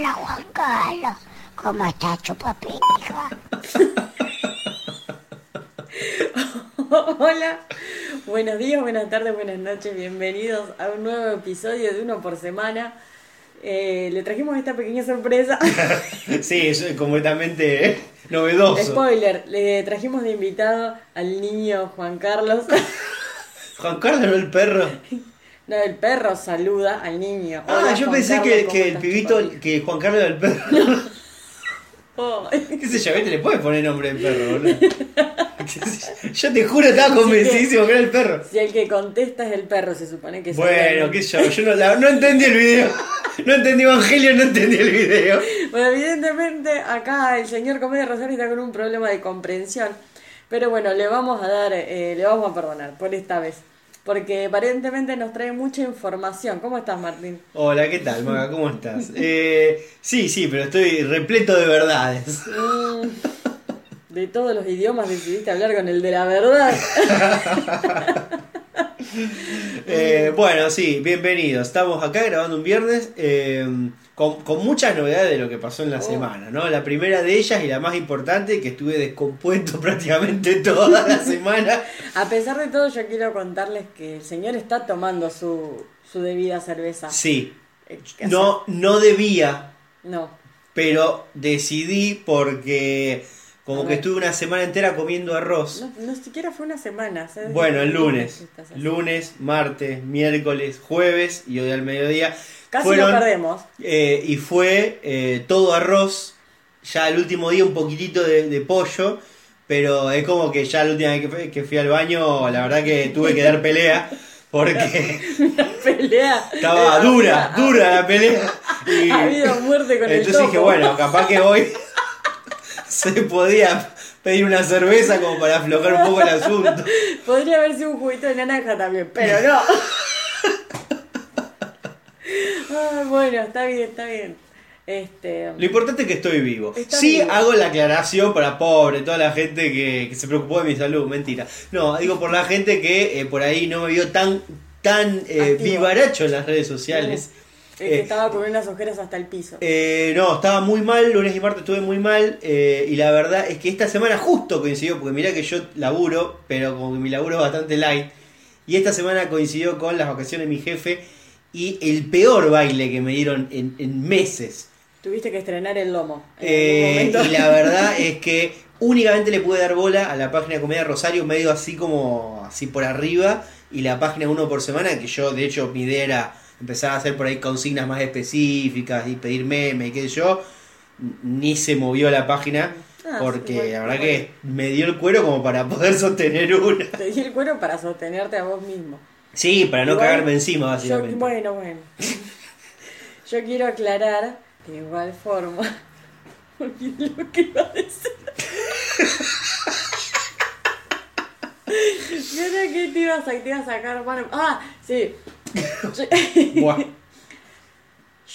Hola Juan Carlos, ¿cómo estás, chupapija? Hola, buenos días, buenas tardes, buenas noches, bienvenidos a un nuevo episodio de Uno por Semana. Eh, le trajimos esta pequeña sorpresa. sí, eso es completamente novedoso. Spoiler, le trajimos de invitado al niño Juan Carlos. Juan Carlos, no el perro. No, el perro saluda al niño. ah, Hola, yo Juan pensé Carlos, que, ¿cómo que el pibito, que Juan Carlos era el perro. Oh, ¿Qué sé yo? ¿Viste? Le puedes poner nombre de perro, boludo. ¿Qué sé yo? Te juro, estaba convencidísimo que era el perro. si el que contesta es el perro, se supone que es el Bueno, perro. qué sé yo, yo no, la- no entendí el video. No entendí Evangelio, no entendí el video. Bueno, evidentemente acá el señor Comedia Rosario está con un problema de comprensión. Pero bueno, le vamos a dar, eh, le vamos a perdonar por esta vez. Porque aparentemente nos trae mucha información. ¿Cómo estás, Martín? Hola, ¿qué tal, Maga? ¿Cómo estás? Eh, sí, sí, pero estoy repleto de verdades. Mm, de todos los idiomas decidiste hablar con el de la verdad. Eh, bueno, sí, bienvenidos. Estamos acá grabando un viernes eh, con, con muchas novedades de lo que pasó en la Oh. semana, ¿no? La primera de ellas y la más importante, que estuve descompuesto prácticamente toda la semana. A pesar de todo, yo quiero contarles que el señor está tomando su, su debida cerveza. Sí, Eh, ¿qué no, no debía? No. pero decidí porque como que estuve una semana entera comiendo arroz. No, no siquiera fue una semana. ¿sabes? Bueno, el ¿Qué lunes. Lunes, martes, miércoles, jueves y hoy al mediodía. Casi fueron- lo perdemos. Eh, y fue eh, todo arroz, ya el último día un poquitito de, de pollo, pero es como que ya la última vez que fui, que fui al baño, la verdad que tuve que dar pelea, porque Pelea. estaba Eh, dura, dura la pelea. Y Ha habido muerte con el entonces dije, bueno, capaz que hoy se podía pedir una cerveza como para aflojar un poco el asunto. Podría haber sido un juguito de naranja también, pero no. Ay, bueno, está bien, está bien. Este. Lo importante es que estoy vivo. Sí vivo. hago la aclaración para pobre, toda la gente que, que se preocupó de mi salud, mentira. No, digo por la gente que eh, por ahí no me vio tan tan eh, vivaracho en las redes sociales. El que Eh, estaba con unas ojeras hasta el piso. Eh, no, estaba muy mal, lunes y martes estuve muy mal eh, y la verdad es que esta semana justo coincidió, porque mirá que yo laburo, pero como que mi laburo es bastante light, y esta semana coincidió con las vacaciones de mi jefe y el peor baile que me dieron en, en meses. Tuviste que estrenar el lomo. en Eh, y la verdad es que únicamente le pude dar bola a la página de Comedia Rosario, medio así como así por arriba, y la página uno por semana, que yo de hecho mi idea era empezar a hacer por ahí consignas más específicas y pedir memes y qué sé yo, ni se movió la página. Ah, Porque sí, bueno, la verdad bueno. que me dio el cuero como para poder sostener una. Te di el cuero para sostenerte a vos mismo. Sí, para no Igual, cagarme encima, Yo, básicamente. bueno, bueno. Yo quiero aclarar de igual forma. Olvidé lo que iba a decir. Yo era que te ibas a, te ibas a sacar mano. Ah, sí.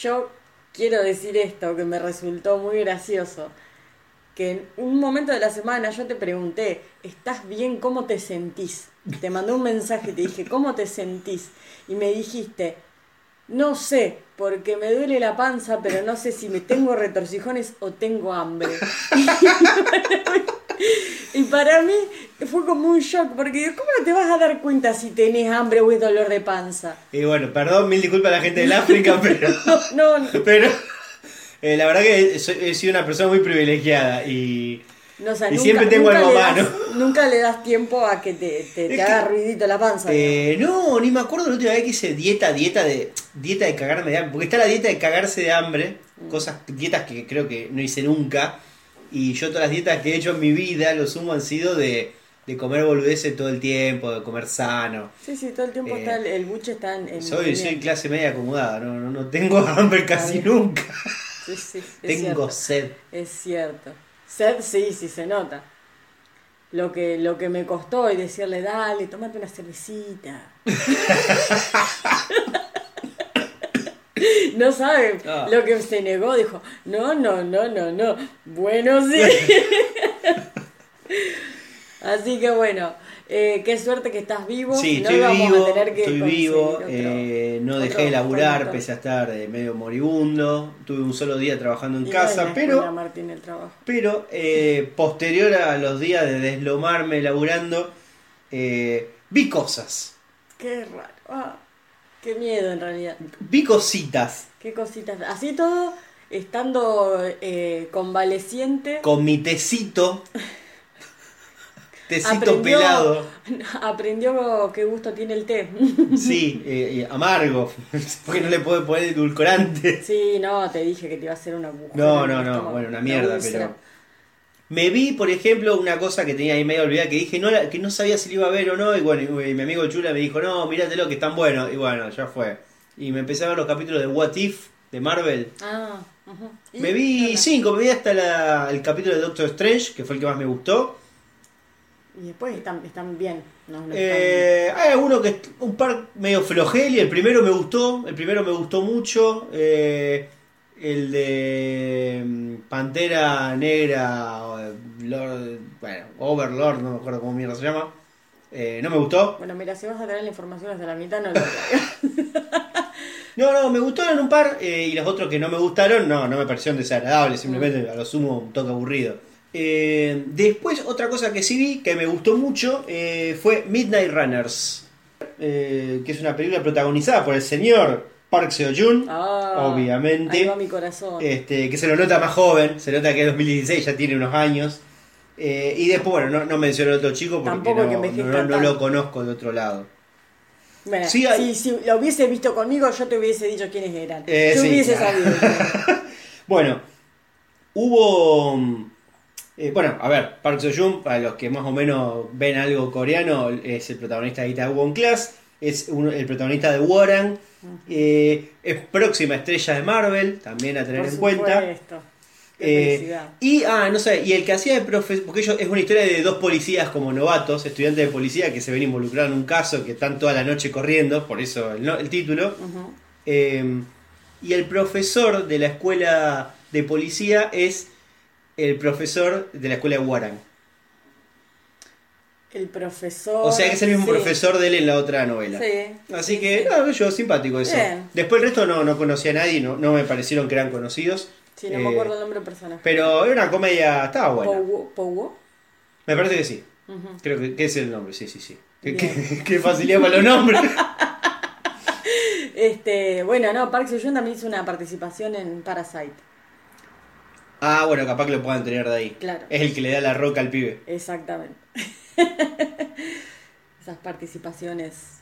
Yo, quiero decir esto que me resultó muy gracioso. Que en un momento de la semana yo te pregunté, ¿estás bien? ¿Cómo te sentís? Te mandé un mensaje y te dije, ¿cómo te sentís? Y me dijiste, no sé, porque me duele la panza, pero no sé si me tengo retorcijones o tengo hambre. y para mí fue como un shock, porque ¿cómo no te vas a dar cuenta si tenés hambre o es dolor de panza? Y bueno, perdón, mil disculpas a la gente del África, pero. No, no, Pero eh, la verdad que he sido una persona muy privilegiada y, no, o sea, y nunca- siempre tengo algo mano. Nunca le das tiempo a que te, te, haga que- ruidito la panza. Eh, no, ni me acuerdo la última vez que hice dieta, dieta de dieta de cagarme de hambre. Porque está la dieta de cagarse de hambre, Mm. cosas, dietas que creo que no hice nunca. Y yo todas las dietas que he hecho en mi vida, lo sumo han sido de, de comer boludeces todo el tiempo, de comer sano. Sí, sí, todo el tiempo Eh, está el, el buche está en, Soy, soy clase media acomodada, no, no, no tengo hambre casi nunca. Sí, sí, es Tengo cierto. sed. Es cierto. Sed, sí, sí se nota. Lo que, lo que me costó y decirle, dale, tómate una cervecita. no sabe Ah. lo que se negó, dijo, no, no, no, no, no. Bueno, sí. Así que bueno, eh, qué suerte que estás vivo. Sí, no estoy vivo, a tener que estoy vivo, otro- eh, no dejé de laburar pese a estar eh, medio moribundo, tuve un solo día trabajando en Y casa, pero Martín, el. Pero eh, posterior a los días de deslomarme laburando, eh, vi cosas. Qué raro. Ah, qué miedo en realidad. Vi cositas Qué cositas. Así todo, estando eh, convaleciente, con mi tecito. Tecito aprendió, pelado. aprendió qué gusto tiene el té. Sí, eh, eh, amargo. Porque no le puedo poner edulcorante. sí, no, te dije que te iba a hacer una. No, no, no. Bueno, una mierda, pero. Me vi, por ejemplo, una cosa que tenía ahí medio olvidada que dije no que no sabía si lo iba a ver o no. Y bueno, y mi amigo Chula me dijo, no, míratelo que están buenos. Y bueno, ya fue. Y me empecé a ver los capítulos de What If de Marvel. Ah. ¿Y? Me ¿Qué vi cinco, me vi hasta la- el capítulo de Doctor Strange, que fue el que más me gustó. Y después están, están bien. No, no están- Eh, hay alguno que un par medio flojel y el primero me gustó, el primero me gustó mucho. Eh, el de mm, Pantera Negra, o, Lord- bueno, Overlord, no me acuerdo cómo mierda se llama. Eh, no me gustó. Bueno, mira, si vas a tener la información hasta la mitad, no lo. No, no, me gustaron un par eh, y los otros que no me gustaron, no, no me parecieron desagradables, simplemente a lo sumo un toque aburrido. Eh, después, otra cosa que sí vi que me gustó mucho eh, fue Midnight Runners, eh, que es una película protagonizada por el señor Park Seo-joon, Ah, obviamente, Ahí va mi corazón. este, que se lo nota más joven, se nota que es 2016, ya tiene unos años. Y después, bueno, no, no menciono al otro chico porque no, no- no lo conozco de otro lado. Bueno, sí hay- si, si lo hubiese visto conmigo, yo te hubiese dicho quiénes eran. Yo sí, hubiese sabido. Bueno, hubo. Eh, bueno, a ver, Park Seo-joon, para los que más o menos ven algo coreano, es el protagonista de Itaewon Class, es el protagonista de Warren, eh, es próxima estrella de Marvel, también a tener Por en cuenta. Eh, y, ah, no sé, y el que hacía de profesor, porque ellos, es una historia de dos policías como novatos, estudiantes de policía que se ven involucrados en un caso, que están toda la noche corriendo, por eso el, no- el título. Eh, y el profesor de la escuela de policía es el profesor de la escuela de Warren. El profesor. O sea que es el mismo sí. profesor de él en la otra novela. Sí. Así que, no, yo, simpático eso. Bien. Después el resto no, no conocía a nadie, no, no me parecieron que eran conocidos. Sí, no Eh, me acuerdo el nombre del personaje. Pero era una comedia, estaba buena. Powo- Powo. Me parece que sí. Creo que, que es el nombre, sí, sí, sí. Qué, Bien. qué- qué facilidad para los nombres. Este, bueno, no, Park Seo-joon también hizo una participación en Parasite. Ah, bueno, capaz que lo puedan tener de ahí. Claro. Es el que le da la roca al pibe. Exactamente. Esas participaciones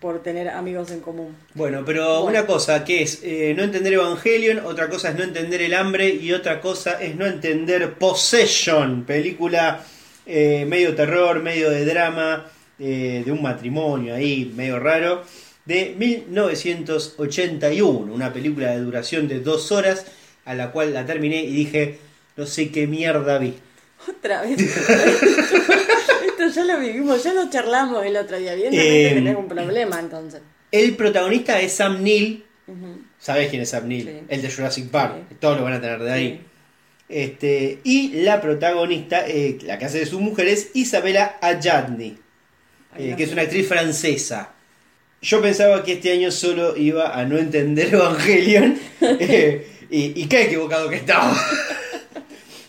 por tener amigos en común. Bueno, pero Bueno. una cosa que es eh, no entender Evangelion, otra cosa es no entender el hambre y otra cosa es no entender Possession, película eh, medio terror, medio de drama, eh, de un matrimonio ahí medio raro, de 1981, una película de duración de dos horas a la cual la terminé y dije, no sé qué mierda vi. Otra vez. Esto ya lo vivimos, ya lo charlamos el otro día. Evidentemente Em. tenés un problema entonces. El protagonista es Sam Neill, Ujú. ¿sabés quién es Sam Neill? Sí. El de Jurassic Park, Sí. todos lo van a tener de ahí. Este, y la protagonista, eh, la que hace de su mujer, es Isabella Ayadni, eh, que es una actriz francesa. Yo pensaba que este año solo iba a no entender Evangelion, eh, y, y qué equivocado que estaba.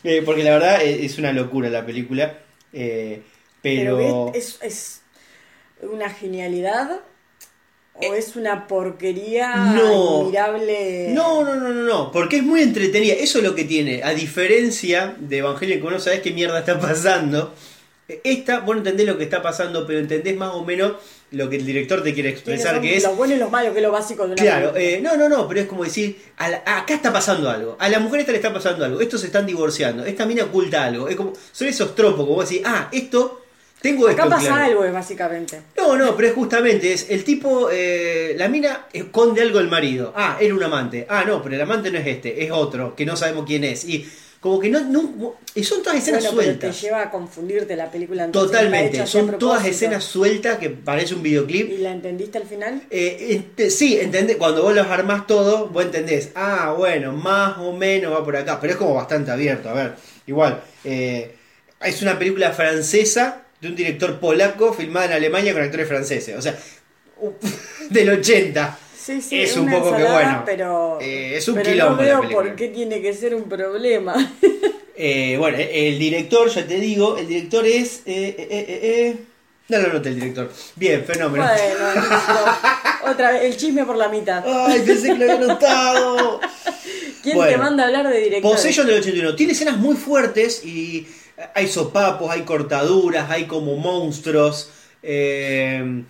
Eh, porque la verdad eh, es una locura la película. eh, pero. Pero es, es una genialidad o es una porquería No. admirable. No, no, no, no, no, porque es muy entretenida. Eso es lo que tiene. A diferencia de Evangelion, que no sabes qué mierda está pasando. Esta, vos no entendés lo que está pasando, pero entendés más o menos lo que el director te quiere ¿Quiénes expresar, que es. Los buenos y los malos, que es lo básico de una Claro, eh, no, no, no, pero es como decir, a la- acá está pasando algo, a la mujer esta le está pasando algo, estos se están divorciando, esta mina oculta algo, es como, son esos tropos, como decir, ah, esto, tengo esto. Acá pasa claro. algo, es básicamente. No, no, pero es justamente, es el tipo, eh, la mina esconde algo del marido. Ah, era un amante. Ah, no, pero el amante no es este, es otro, que no sabemos quién es. Y como que no, no y son todas escenas Bueno, pero te sueltas. lleva a confundirte la película. entonces Totalmente, son todas escenas sueltas que parece un videoclip. ¿Y la entendiste al final? Eh, sí, entendés, cuando vos los armás todo, vos entendés, ah, bueno, más o menos va por acá, pero es como bastante abierto, a ver, igual, eh, es una película francesa de un director polaco filmada en Alemania con actores franceses. O sea, del 80. Sí, sí, Es un poco que ensalada, bueno, pero, eh, es un pero quilombo no veo por qué tiene que ser un problema. Eh, bueno, el director, ya te digo, el director es... eh, eh, eh. No lo noté el director. Bien, fenómeno. Bueno, otra vez, el chisme por la mitad. Ay, pensé que lo había notado. ¿Quién Bueno. te manda a hablar de directores? Possession del 81. Tiene escenas muy fuertes y hay sopapos, hay cortaduras, hay como monstruos. eh,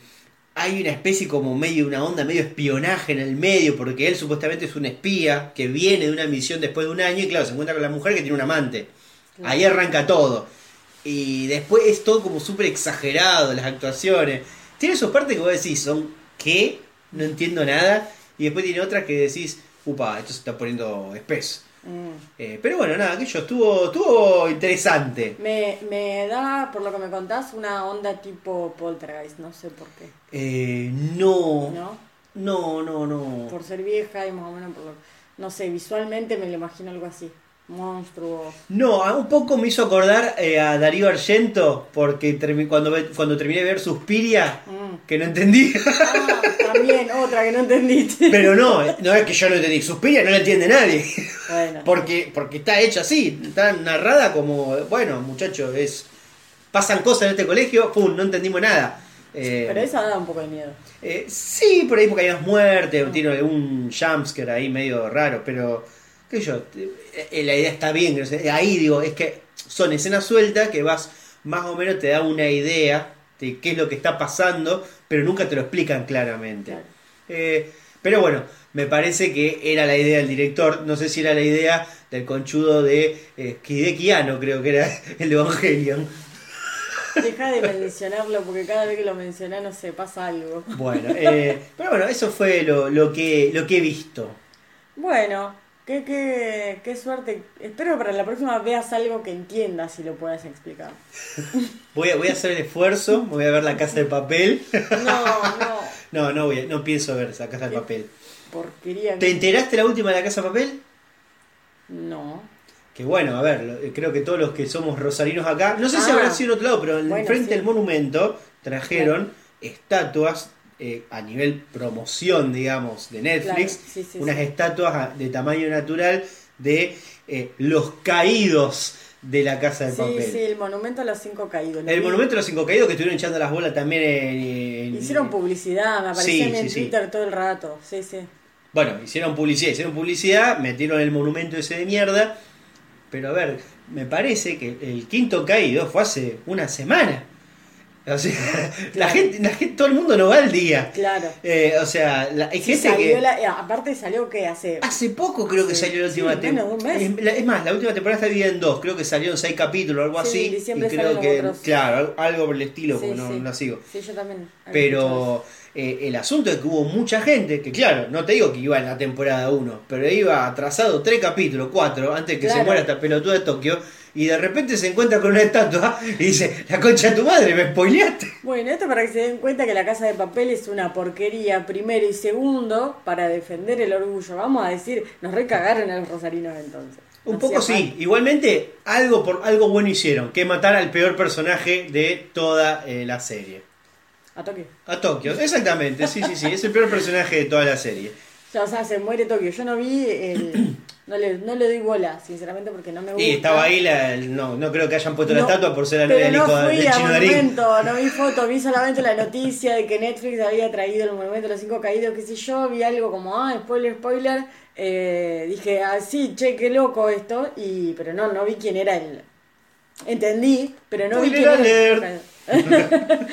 hay una especie como medio, una onda medio espionaje en el medio, porque él supuestamente es un espía que viene de una misión después de un año y claro, se encuentra con la mujer que tiene un amante. Ahí arranca todo. Y después es todo como súper exagerado, las actuaciones. Tiene sus partes que vos decís, son ¿qué? No entiendo nada. Y después tiene otras que decís, upa, esto se está poniendo espeso. Mm. Eh, pero bueno, nada, aquello estuvo, estuvo interesante. Me, me da, por lo que me contás, una onda tipo poltergeist, no sé por qué. Eh, no, ¿No? no, no, no. Por ser vieja y más o menos por lo... No sé, visualmente me lo imagino algo así. Monstruos. No, a- un poco me hizo acordar eh, a Darío Argento, porque termi- cuando, cuando terminé de ver Suspiria, Mm. que no entendí. Ah, también otra que no entendiste. Pero no, eh, no es que yo no entendí. Suspiria no la entiende nadie. Bueno. Porque, porque está hecha así, está narrada como, bueno, muchachos, es pasan cosas en este colegio, pum, no entendimimos nada. Eh, Pero esa da un poco de miedo. eh, sí, por ahí porque hay más muerte, tiene algún jumpscare ahí medio raro, pero qué yo, eh, la idea está bien. sea, Ahí digo, es que son escenas sueltas que vas más o menos te da una idea de qué es lo que está pasando, pero nunca te lo explican claramente. Claro. Eh, pero bueno, me parece que era la idea del director, no sé si era la idea del conchudo de eh, creo que era el Evangelion. Deja de mencionarlo porque cada vez que lo mencionás, no sé, pasa algo. Bueno, eh, pero bueno, eso fue lo, lo, que, lo que he visto. Bueno, qué, qué, qué suerte. Espero que para la próxima veas algo que entiendas y lo puedas explicar. Voy a, voy a hacer el esfuerzo, voy a ver la casa de papel. No, no. No, no, voy a- no pienso ver esa casa de papel. Porquería. ¿Te enteraste la última de la casa de papel? No. Que bueno, a ver, eh, creo que todos los que somos rosarinos acá, no sé si Ah. habrá sido en otro lado, pero en Bueno, frente sí. del monumento trajeron estatuas eh, a nivel promoción, digamos, de Netflix, Claro, sí, sí, unas sí. estatuas a- de tamaño natural de eh, los caídos de la casa de Sí, papel. sí, el monumento a los cinco caídos. lo El vi. monumento de los cinco caídos que estuvieron echando las bolas también en... en- Hicieron publicidad, me Sí, aparecían en sí, sí. Twitter todo el rato. Sí, sí. Bueno, hicieron publicidad, hicieron publicidad, metieron el monumento ese de mierda. Pero a ver, me parece que el quinto caído fue hace una semana. O sea, la, gente, la gente, todo el mundo no va al día. Claro. Eh, o sea, la- hay Sí, gente salió que la- eh, aparte salió que hace. hace poco creo que Sí, salió la sí, última un temporada. Es, es más, la última temporada está dividida en dos. Creo que salieron seis capítulos o algo Sí, así. y creo que, otros. claro, algo- por el estilo, Sí, porque no, sí. no sigo. Sí, yo también. Pero eh, el asunto es que hubo mucha gente que, claro, no te digo que iba en la temporada 1, pero iba atrasado tres capítulos, cuatro, antes que se muera esta pelotuda de Tokio, y de repente se encuentra con una estatua y dice, la concha de tu madre, me spoileaste. Bueno, esto para que se den cuenta que la casa de papel es una porquería, primero y segundo, para defender el orgullo. Vamos a decir, nos recagaron a los rosarinos entonces. Un No poco sí, igualmente algo, por, algo bueno hicieron, que matar al peor personaje de toda eh, la serie. A Tokio. A Tokio, exactamente, sí, sí, sí, es el peor personaje de toda la serie. Ya, o sea, se muere Tokio. Yo no vi el. No le, no le doy bola, sinceramente, porque no me gusta. Y estaba ahí, la, no, no creo que hayan puesto la estatua por ser la pero novia del no hijo fui a Chino monumento, no vi foto, vi solamente la noticia de que Netflix había traído el monumento de los cinco caídos, qué sé yo, vi algo como, ah, spoiler, spoiler, eh, dije, ah, sí, che, qué loco esto, y pero no, no vi quién era el... Entendí, pero no vi quién era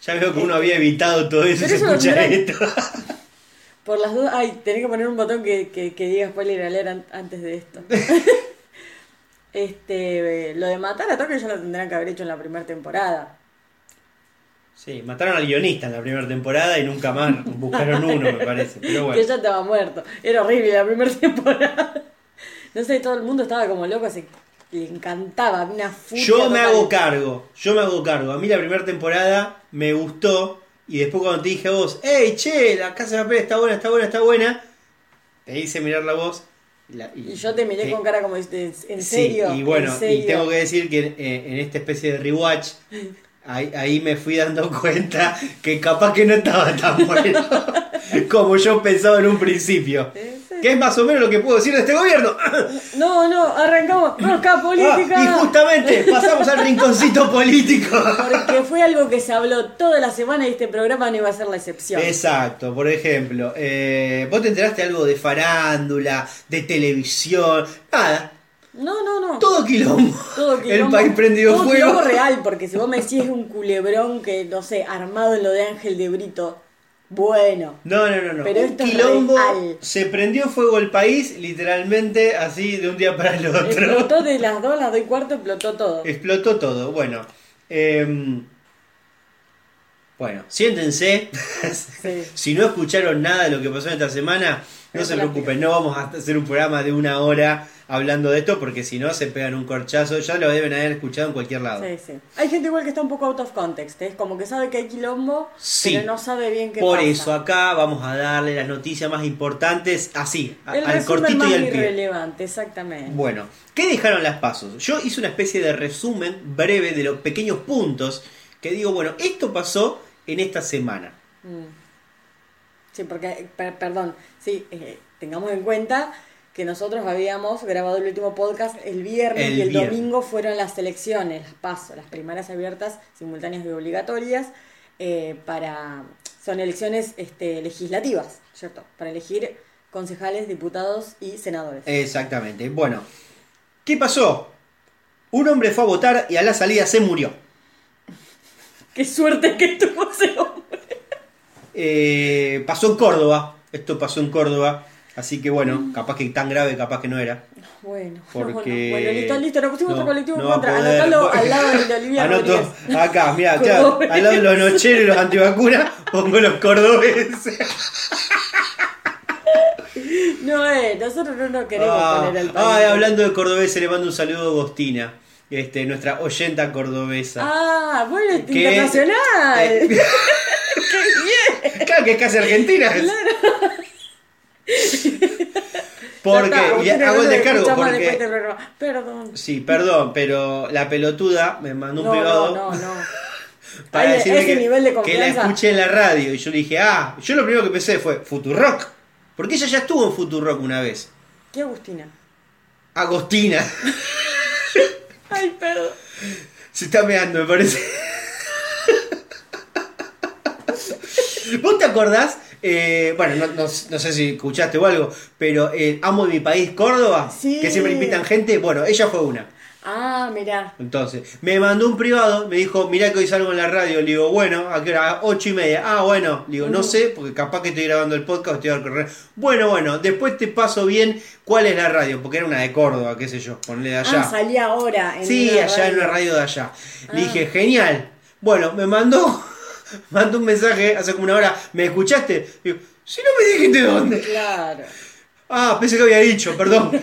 Ya veo que uno había evitado todo eso Pero se eso escucha esto. Por las dudas, ay, tenés que poner un botón que, que, que diga spoiler alert an- antes de esto. este, lo de matar a Tokio ya lo tendrán que haber hecho en la primera temporada. Sí, mataron al guionista en la primera temporada y nunca más buscaron uno, me parece. Pero Que bueno. ya estaba muerto. Era horrible la primera temporada. No sé, todo el mundo estaba como loco, se le encantaba, una furia Yo me hago cargo, yo me hago cargo. A mí la primera temporada me gustó y después cuando te dije a vos, hey, che, la casa de papel está buena, está buena, está buena, te hice mirar la voz La- Y yo te miré con cara como ¿en Sí, serio? y bueno, ¿En y tengo que decir que eh, en esta especie de rewatch, ahí, ahí me fui dando cuenta que capaz que no estaba tan bueno como yo pensaba en un principio. Sí. Que es más o menos lo que puedo decir de este gobierno. No, no, arrancamos. Rosca política. Ah, y justamente pasamos al rinconcito político. Porque fue algo que se habló toda la semana y este programa no iba a ser la excepción. Exacto, por ejemplo, eh, vos te enteraste algo de farándula, de televisión, nada, No, no, no. todo quilombo. Todo El quilombo- país prendido todo fuego. quilombo real, porque si vos me decís un culebrón que, no sé, armado en lo de Ángel de Brito, bueno. No, no, no, no. Pero un quilombo real. se prendió fuego el país, literalmente así de un día para el otro. Explotó de las dos, las dos y cuarto, explotó todo. Explotó todo. Bueno, em, bueno, siéntense. Sí. si no escucharon nada de lo que pasó esta semana, no se preocupen, no vamos a hacer un programa de una hora hablando de esto, porque si no se pegan un corchazo. Ya lo deben haber escuchado en cualquier lado. Sí, sí. Hay gente igual que está un poco out of context, es como que sabe que hay quilombo, Sí. pero no sabe bien qué Por pasa. eso acá vamos a darle las noticias más importantes, así, El al cortito más y al pie. irrelevante, exactamente. Bueno, ¿qué dejaron las pasos? Yo hice una especie de resumen breve de los pequeños puntos que digo, bueno, esto pasó en esta semana. Mm. Sí, porque, per- perdón, sí, eh, tengamos en cuenta que nosotros habíamos grabado el último podcast el viernes El y el viernes. domingo fueron las elecciones, las pasos, las primarias abiertas, simultáneas y obligatorias, eh, para son elecciones este, legislativas, ¿cierto? Para elegir concejales, diputados y senadores. Exactamente. Bueno, ¿qué pasó? Un hombre fue a votar y a la salida se murió. Qué suerte que tuvo ese hombre. Eh, pasó en Córdoba. Esto pasó en Córdoba. Así que bueno, capaz que tan grave, capaz que no era. Bueno, Porque- no, bueno, listo, listo, nos pusimos No, otro colectivo en no contra. poder. Anotalo al lado de Olivia Anoto acá, mira, claro, Cordobeses. al lado de los nocheros y los antivacunas, pongo los cordobeses. No, eh, nosotros no nos queremos Ah, poner el país. ay, hablando de cordobés, le mando un saludo a Agostina, este, nuestra oyenta cordobesa. Ah, bueno, Que- internacional. Eh, ¡Qué bien! claro que es casi argentina. Porque, y usted hago el no descargo, de. Perdón. Sí, perdón, pero la pelotuda me mandó un No, privado no, no, no. para Hay decirme ese que, nivel de que la escuché en la radio. Y yo le dije, ah, yo lo primero que pensé fue Futurock. Porque ella ya estuvo en Futurock una vez. ¿Qué Agustina? Agostina. Ay, perdón. Se está meando, me parece. ¿Vos te acordás? Eh, bueno, no, no- no sé si escuchaste o algo, pero eh, Amo de mi país, Córdoba, Sí. que siempre invitan gente. Bueno, ella fue una. Ah, mirá. Entonces, me mandó un privado, me dijo, mirá que hoy salgo en la radio. Le digo, bueno, ¿a qué hora? Ocho y media. Ah, bueno. Le digo, no sé, porque capaz que estoy grabando el podcast, estoy a correr. Bueno, bueno, después te paso bien cuál es la radio, porque era una de Córdoba, qué sé yo, ponle de allá. Ah, salía ahora. En Sí, allá en radio. una radio de allá. Le Ah. dije, genial. Bueno, me mandó, mandó un mensaje hace como una hora. ¿Me escuchaste? Digo, si no me dijiste dónde. Claro. Ah, pensé que había dicho, perdón.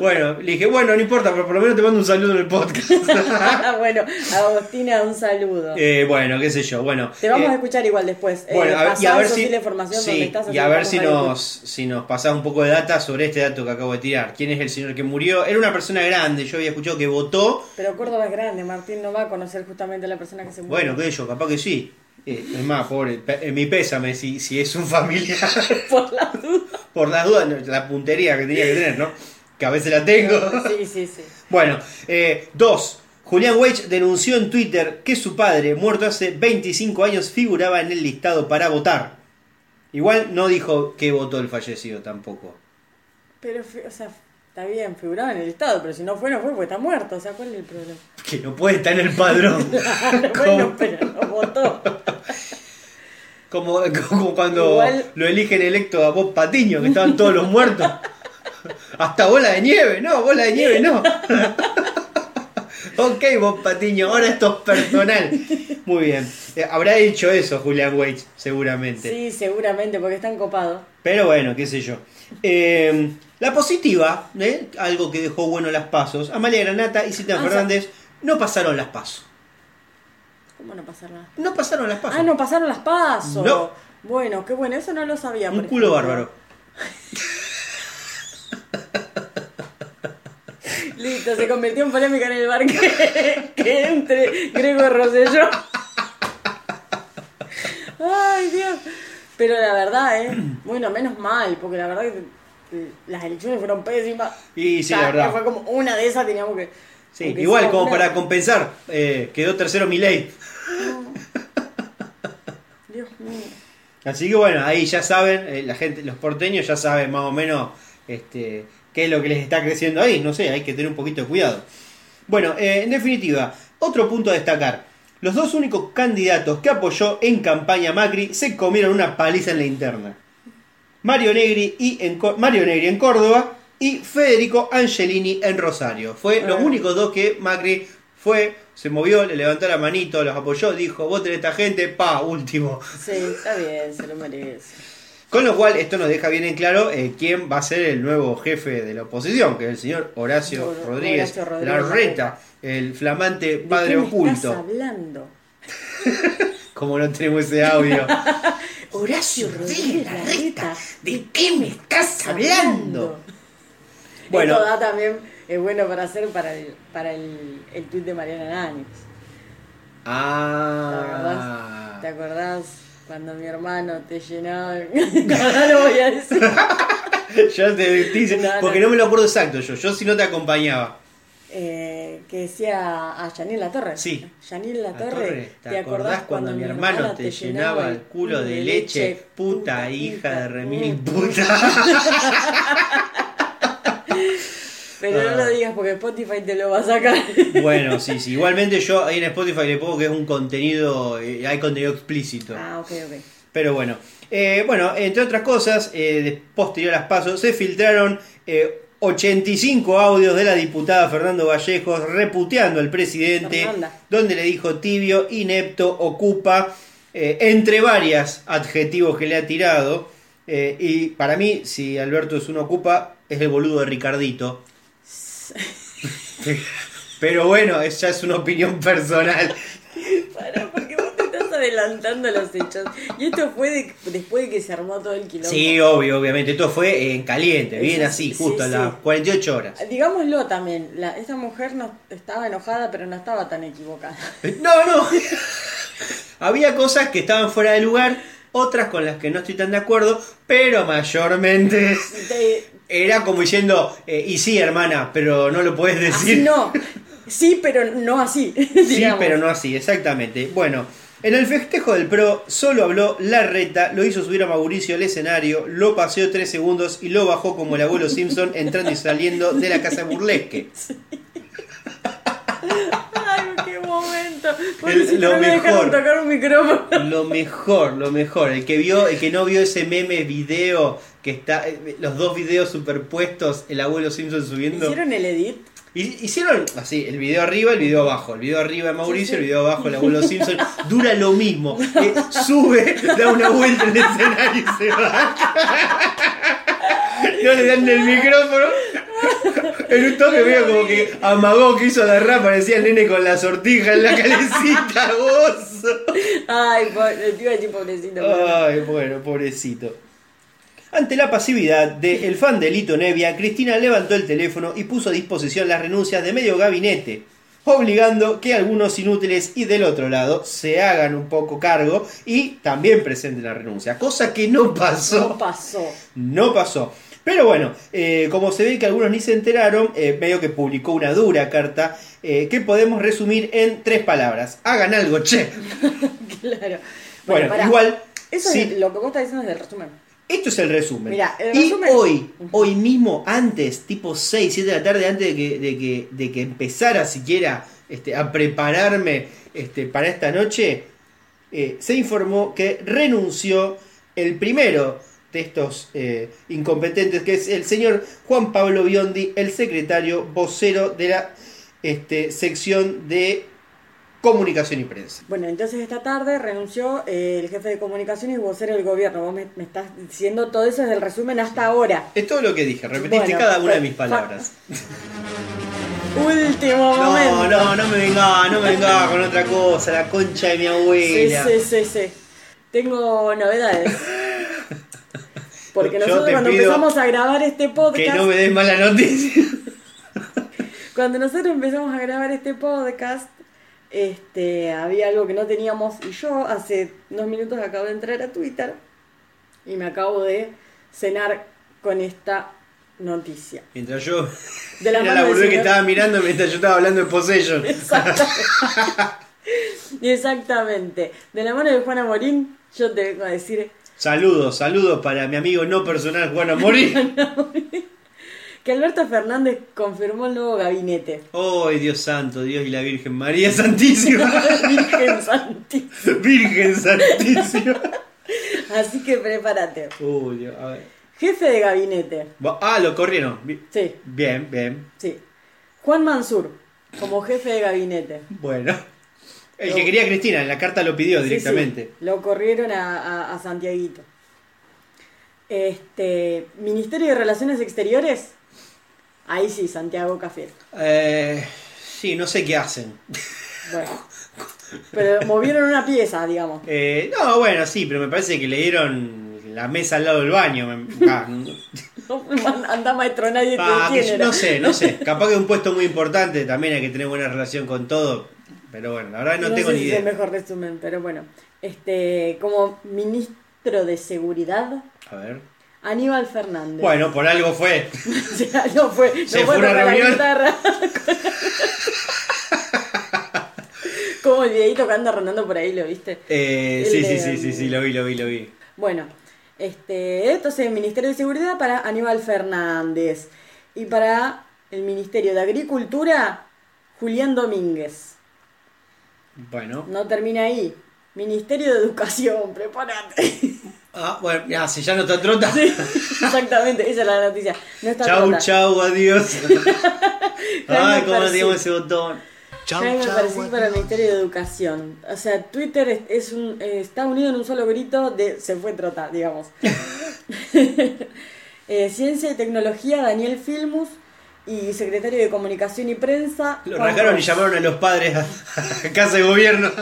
Bueno, le dije, bueno, no importa, pero por lo menos te mando un saludo en el podcast. bueno, Agustina, un saludo. Eh, bueno, qué sé yo, bueno. Te vamos eh, a escuchar igual después. Eh, Bueno, a ver, y a ver si, información sí, donde estás. y a que ver si nos, si nos pasás un poco de data sobre este dato que acabo de tirar. ¿Quién es el señor que murió? Era una persona grande, yo había escuchado que votó. Pero Córdoba es grande, Martín no va a conocer justamente a la persona que se murió. Bueno, qué sé yo, capaz que sí. Eh, es más, pobre, mi pésame si, si es un familiar. Por la duda. Por las dudas, la puntería que tenía que tener, ¿no? Que a veces la tengo. Sí, sí, sí. Bueno, eh, dos. Julián Weich denunció en Twitter que su padre, muerto hace 25 años, figuraba en el listado para votar. Igual no dijo que votó el fallecido tampoco. Pero, o sea, está bien, figuraba en el estado, pero si no fue, no fue, porque está muerto. O sea, ¿cuál es el problema? Que no puede estar en el padrón. bueno, como, pero no votó. Como, como cuando Igual- lo eligen electo a Bob Patiño, que estaban todos los muertos. Hasta bola de nieve, no, bola de nieve no. ok, Bob Patiño, ahora esto es personal. Muy bien. Eh, habrá dicho eso Julián Weich, seguramente. Sí, seguramente, porque están copados. Pero bueno, qué sé yo. Eh, la positiva, ¿eh? algo que dejó bueno las pasos. Amalia Granata y Cita Ah, Fernández no pasaron las pasos. ¿Cómo no pasar nada? No pasaron las pasos. Ah, no pasaron las pasos. No. Bueno, qué bueno, eso no lo sabía. Un culo ejemplo. bárbaro. Listo, se convirtió en polémica en el bar que, que entre Grego Rosselló. Ay, Dios. Pero la verdad, ¿eh? Bueno, menos mal, porque la verdad que las elecciones fueron pésimas. Y sí, O sea, la verdad. Fue como una de esas teníamos que. Sí, igual como una- para compensar, eh, quedó tercero Dios mío. Así que bueno, ahí ya saben, eh, la gente, los porteños ya saben más o menos este, qué es lo que les está creciendo ahí. No sé, hay que tener un poquito de cuidado. Bueno, eh, en definitiva, otro punto a destacar. Los dos únicos candidatos que apoyó en campaña Macri se comieron una paliza en la interna. Mario Negri, y en, Mario Negri en Córdoba y Federico Angelini en Rosario. Fue los únicos dos que Macri fue, se movió, le levantó la manito, los apoyó, dijo, voten esta gente, pa, último. Sí, está bien, se lo merece. Con lo cual, esto nos deja bien en claro eh, quién va a ser el nuevo jefe de la oposición, que es el señor Horacio Hor- Rodríguez Horacio Rodríguez Larreta, el flamante ¿De padre qué me estás hablando? Como no tenemos ese audio. Horacio Rodríguez Larreta, ¿de qué me estás hablando? Bueno. También, es bueno para hacer para el, para el, el tweet de Mariana Náñez. ¿Te Ah. acordás? ¿Te acordás cuando mi hermano te llenaba? no, no lo voy a decir. Ya te no. porque no me lo acuerdo exacto yo, yo si no te acompañaba. Eh, que decía a Yanil La Torre. Sí. Yanil La Torre, ¿te acordás cuando mi hermano te llenaba el culo de leche? Puta hija de remil puta. Pero no Ah. lo digas porque Spotify te lo va a sacar. Bueno, sí, sí. Igualmente yo ahí en Spotify le pongo que es un contenido, eh, hay contenido explícito. ah, ok, ok. Pero bueno, Eh, bueno, entre otras cosas, eh, posterior a las pasos, se filtraron eh, 85 audios de la diputada Fernando Vallejos reputeando al presidente, Fernanda. donde le dijo tibio, inepto, ocupa, eh, entre varias adjetivos que le ha tirado. Eh, y para mí, si Alberto es un ocupa, es el boludo de Ricardito. Pero bueno, esa es una opinión personal. Para, porque vos te estás adelantando los hechos. Y esto fue de- después de que se armó todo el quilombo. Sí, obvio, obviamente. Esto fue en caliente, bien Sí, así, sí, justo a las 48 horas. Digámoslo también, la, esta mujer no estaba enojada, pero no estaba tan equivocada. No, no. Había cosas que estaban fuera de lugar, otras con las que no estoy tan de acuerdo, pero mayormente Te- era como diciendo, eh, y sí, hermana, pero no lo puedes así decir. no. Sí, pero no así. Sí, pero no así, exactamente. Bueno, en el festejo del Pro solo habló Larreta, lo hizo subir a Mauricio al escenario, lo paseó tres segundos y lo bajó como el abuelo Simpson entrando y saliendo de la casa burlesque. qué momento. El- Pobrecito, lo no me mejor. tocar un micrófono. Lo mejor, lo mejor. El que vio, el que no vio ese meme video que está, eh, los dos videos superpuestos, el abuelo Simpson subiendo. ¿Hicieron el edit? Hicieron así, el video arriba, el video abajo. El video arriba de Mauricio, el video abajo el abuelo Simpson. Dura lo mismo. Eh, sube, da una vuelta en el escenario y se va. No le dan el micrófono. En un toque veo como que amagó que hizo la rap, parecía el nene con la sortija en la calecita, vos. Ay, po- te iba a decir pobrecito. Ay, bueno, pobrecito. Ante la pasividad del fan de Lito Nevia, Cristina levantó el teléfono y puso a disposición las renuncias de medio gabinete, obligando que algunos inútiles y del otro lado se hagan un poco cargo y también presenten la renuncia, cosa que no pasó. No pasó. No pasó. Pero bueno, eh, como se ve que algunos ni se enteraron, eh, medio que publicó una dura carta eh, que podemos resumir en tres palabras. Hagan algo, che. Claro. Bueno, igual... Eso sí. es lo que vos estás diciendo es del resumen. Esto es el resumen. Mira, el y resumen- hoy, hoy mismo, antes, tipo 6, 7 de la tarde, antes de que, de que, de que empezara siquiera este, a prepararme este, para esta noche, eh, se informó que renunció el primero de estos eh, incompetentes, que es el señor Juan Pablo Biondi, el secretario vocero de la este, sección de comunicación y prensa. Bueno, entonces esta tarde renunció eh, el jefe de comunicaciones y vocero del gobierno. Vos me, me estás diciendo todo eso desde el resumen hasta ahora. Es todo lo que dije, repetiste Bueno, cada una de fa- mis palabras. Último No, momento. no, no me venga, no me venga con otra cosa, la concha de mi Sí, abuela. sí, sí, sí. Tengo novedades. Porque Yo nosotros cuando empezamos a grabar este podcast, Que no me des mala noticia. Cuando nosotros empezamos a grabar este podcast, este, había algo que no teníamos y yo hace unos minutos acabo de entrar a Twitter y me acabo de cenar con esta noticia. Mientras yo. De la mano la boludez que estaba mirando mientras yo estaba hablando de Possession. Exactamente. De la mano de Juana Morín, yo te vengo a decir Saludos, saludos para mi amigo no personal Juan Amorín. que Alberto Fernández confirmó el nuevo gabinete. ¡Ay, Dios santo, Dios y la Virgen María Santísima! Virgen Santísima. Virgen Santísima. Así que prepárate. Uy, Dios, a ver. Jefe de gabinete. Ah, lo corrieron. Sí, Bien, bien. sí. Juan Mansur, como jefe de gabinete. Bueno. El que quería Cristina, en la carta lo pidió directamente. sí, lo corrieron a, a, a Santiaguito. Este, Ministerio de Relaciones Exteriores. Ahí sí, Santiago Cafiero. Eh, sí, no sé qué hacen. Bueno. Pero movieron una pieza, digamos. Eh, no, bueno, sí, pero me parece que le dieron la mesa al lado del baño. Ah, Anda maestro, nadie ah, no sé, no sé. Capaz que es un puesto muy importante, también hay que tener buena relación con todo. Pero bueno, la verdad no, No tengo sé ni si idea. es el mejor resumen, pero bueno. Este, como ministro de seguridad, A ver. Aníbal Fernández. Bueno, por algo fue. No fue, no Se fue una la. Como el videito que anda rondando por ahí, ¿lo viste? Eh, sí, de- sí, sí, sí, sí, lo vi, lo vi, lo vi. Bueno, este, entonces el Ministerio de Seguridad para Aníbal Fernández y para el Ministerio de Agricultura, Julián Domínguez. Bueno. No termina ahí. Ministerio de Educación, prepárate. Ah, bueno, ya, si ya no está trota. Sí, exactamente, esa es la noticia. No está Chau, chau, adiós. Ay, cómo digamos ese botón. Jaime Percy para el Ministerio de Educación. O sea, Twitter es, es un, eh, está unido en un solo grito de se fue trota, digamos. Eh, Ciencia y Tecnología, Daniel Filmus. Y secretario de Comunicación y Prensa. Lo Juan rasgaron y llamaron a los padres a, a casa de gobierno.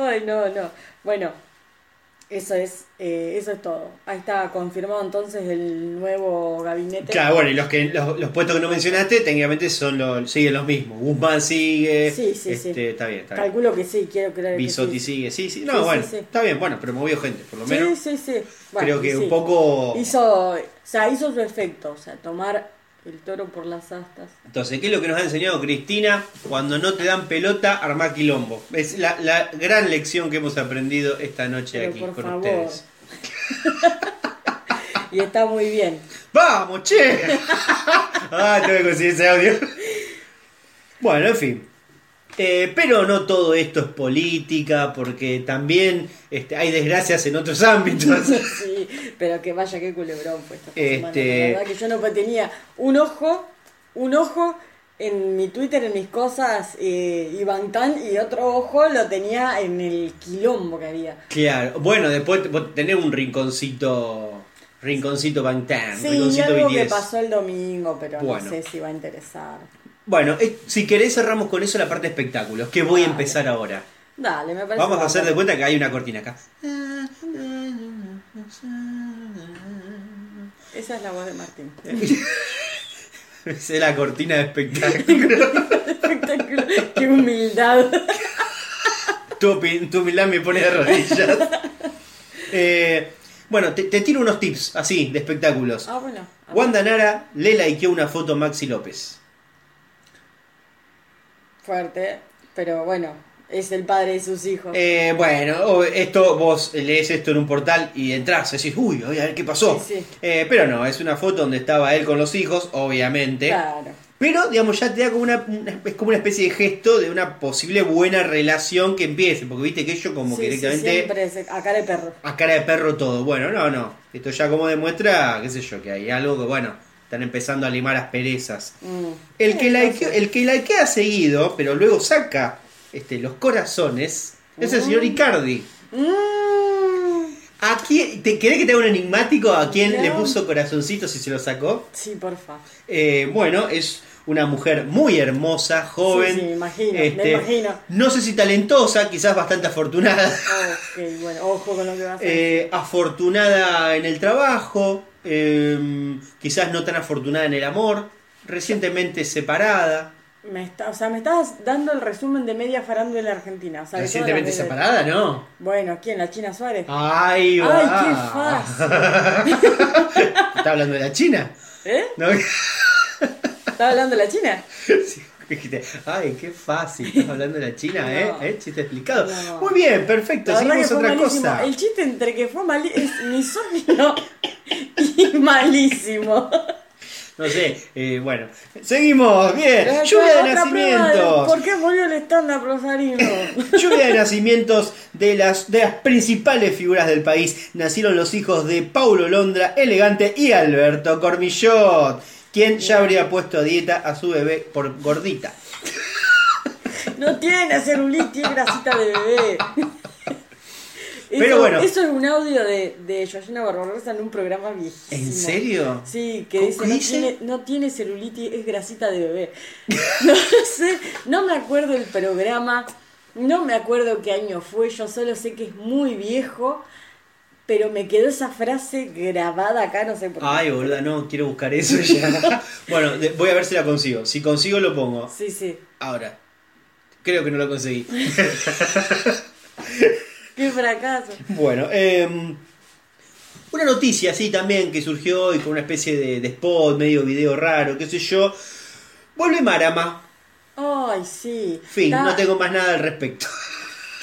Ay, no, no. Bueno, eso es, eh, eso es todo. Ahí está confirmado entonces el nuevo gabinete. Claro, bueno, y los que los, los puestos que no mencionaste técnicamente son los, siguen los mismos. Guzmán sigue. Sí, sí, este, sí. Está bien, está bien. Calculo que sí, quiero creer que Bisotti sí. sigue. Sí, sí. No, Sí, sí, bueno, sí. está bien. Bueno, pero movió gente, por lo Sí, menos. sí, sí. Bueno, Creo que un sí. poco. Hizo, o sea, hizo su efecto, o sea, tomar el toro por las astas. Entonces, ¿qué es lo que nos ha enseñado Cristina? Cuando no te dan pelota, armá quilombo. Es la, la gran lección que hemos aprendido esta noche Pero aquí por con favor. ustedes. Y está muy bien. ¡Vamos, che! ah, tengo que conseguir ese audio. Bueno, en fin. Eh, pero no todo esto es política, porque también este, hay desgracias en otros ámbitos. Sí, pero que vaya que culebrón fue esta Este- semana. La verdad que yo no tenía un ojo, un ojo en mi Twitter, en mis cosas, eh, Iván Tan, y otro ojo lo tenía en el quilombo que había. Claro, bueno, después tenés un rinconcito, rinconcito Bangtan, Sí, rinconcito algo que BTS. pasó el domingo, pero Bueno. no sé si va a interesar. Bueno, eh, si querés cerramos con eso la parte de espectáculos, que voy a empezar ahora. Dale, me parece. Vamos a hacer de cuenta que hay una cortina acá. Esa es la voz de Martín. Esa es la cortina de espectáculo. Espectacular. Qué humildad. tu, tu humildad me pone de rodillas. Eh, bueno, te, te tiro unos tips así de espectáculos. Ah, bueno. Wanda Nara le likeó una foto a Maxi López. Fuerte, pero bueno, es el padre de sus hijos. Eh, bueno, esto vos lees esto en un portal y entras y decís, uy, a ver qué pasó. Sí, sí. Eh, pero no, es una foto donde estaba él con los hijos, obviamente. Claro. Pero, digamos, ya te da como una, es como una especie de gesto de una posible buena relación que empiece, porque viste que ellos como Sí, que sí, directamente es a cara de perro. a cara de perro todo. Bueno, no, no. Esto ya como demuestra, qué sé yo, que hay algo que, bueno, están empezando a limar asperezas. Mm. El que, Sí, like, no sé. el que likea seguido, pero luego saca este, los corazones, es el señor Icardi. Mm. ¿A quién, te, ¿Querés que te haga un enigmático a quién No. le puso corazoncitos y se lo sacó? Sí, porfa. Eh, bueno, es una mujer muy hermosa, joven. Sí, sí, me imagino, este, me imagino. No sé si talentosa, quizás bastante afortunada. Ok, bueno, ojo con lo que vas a decir. Eh, afortunada en el trabajo, eh, quizás no tan afortunada en el amor, recientemente separada. Me está, o sea, me estás dando el resumen de media farándula argentina. O sea, Recientemente separada, ¿no? Bueno, ¿quién? ¿La China Suárez? Ay, va. Ay, qué fácil. ¿Está hablando de la China? ¿Eh? ¿No? ¿Estás hablando de la China? Sí, dijiste, Ay, qué fácil, estás hablando de la China, ¿eh? No. ¿Eh? Chiste explicado. No. Muy bien, perfecto, seguimos otra malísimo. cosa. El chiste entre que fue mal es misógino y malísimo. No sé, eh, bueno. Seguimos, bien. Otra Lluvia de nacimientos. ¿Por qué murió el stand-up Rosarino? Lluvia de nacimientos de las, de las principales figuras del país. Nacieron los hijos de Paulo Londra, Elegante y Alberto Cormillot, quien ya habría puesto a dieta a su bebé por gordita. No tiene celulitis, es grasita de bebé. Pero Eso- bueno. Eso es un audio de, de Georgina Barbarosa en un programa viejísimo. ¿En serio? Sí, que ¿Cómo dice, no dice? tiene, no tiene celulitis, es grasita de bebé. No sé, no me acuerdo el programa, no me acuerdo qué año fue, yo solo sé que es muy viejo, pero me quedó esa frase grabada acá, no sé por qué. Ay, boluda, no, quiero buscar eso ya. bueno, voy a ver si la consigo. Si consigo, lo pongo. Sí, sí. Ahora. Creo que no lo conseguí. Qué fracaso. Bueno, em, una noticia así también que surgió hoy con una especie de, de spot, medio video raro, qué sé yo. Vuelve Marama. Ay, sí. Fin, no tengo más nada al respecto.